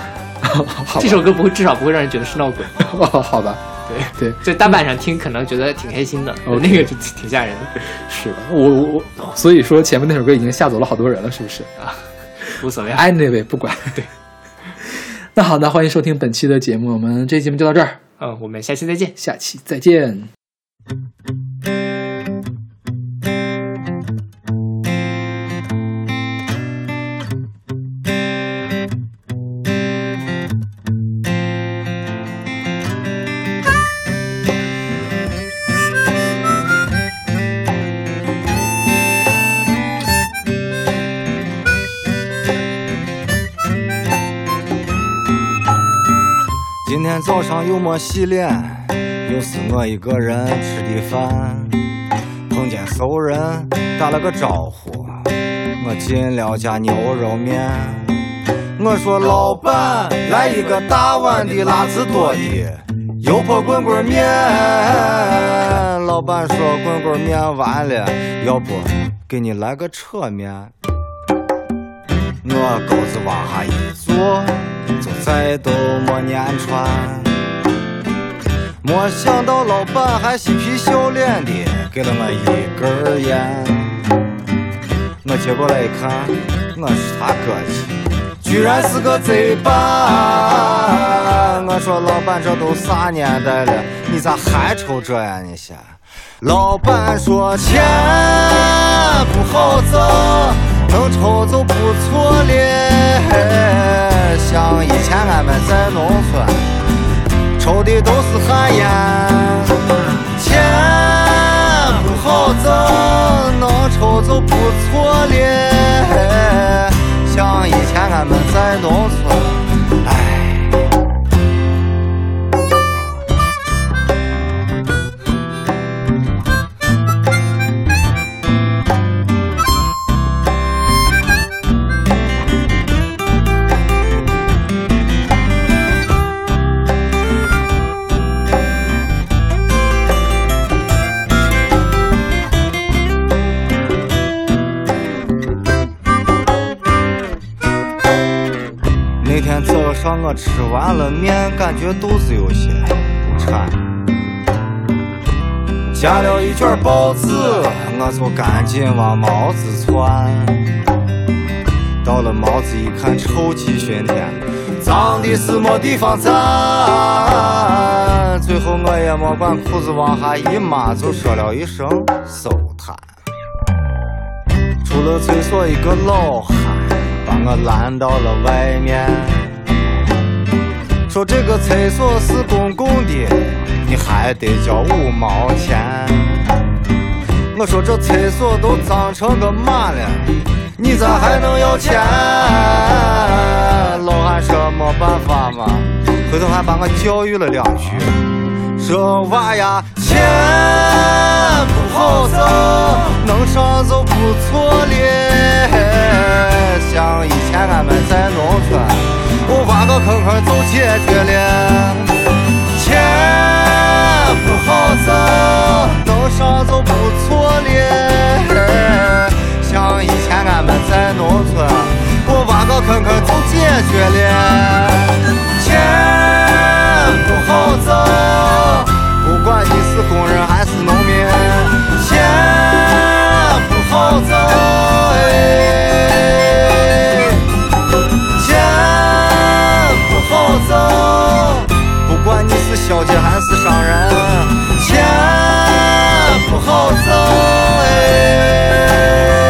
好吧这首歌不会，至少不会让人觉得是闹鬼。哦，<laughs> 好吧，对对，就单板上听可能觉得挺开心的，OK 那个就挺吓人的，是吧？我我我，所以说前面那首歌已经吓走了好多人了，是不是？啊无所谓。Anyway，不管。<laughs> 对。<laughs> 那好，那欢迎收听本期的节目，我们这期节目就到这儿，嗯，我们下期再见。下期再见。天早上又没洗脸，又是我一个人吃的饭。碰见熟人打了个招呼，我进了家牛肉面。我说老板，来一个大碗的辣子多的油泼滚滚面。老板说滚滚面完了，要不给你来个扯面。我钩子往下一坐，就再都没粘穿。没想到老板还嬉皮笑脸的给了我一根烟。我接过来一看，我是他哥去，居然是个贼吧！我说老板，这都啥年代了，你咋还抽这呀？你先。老板说钱不好挣，能抽就不错了。像以前俺们在农村，抽的都是旱烟，钱不好挣，能抽就不错了。像以前俺们在农村，吃完了面，感觉肚子有些馋，夹了一卷包子，我就赶紧往毛子窜。到了毛子一看，臭气熏天，脏的是没地方站。最后我也没管裤子往下一抹，就说了一声收摊。出了厕所，一个老汉把我拦到了外面，说这个厕所是公共的，你还得交五毛钱。我说这厕所都脏成个嘛了，你咋还能要钱？老汉说没办法嘛，回头还把我教育了两句，说娃呀，钱不好挣，能上就不错了。像以前俺们在农村，我挖个坑坑就解决了。钱不好挣，能上就不错了。像以前俺们在农村，我挖个坑坑就解决了。钱不好挣，不管你是工人还是农民，钱不好挣，哎，小姐还是商人，钱不好挣，哎，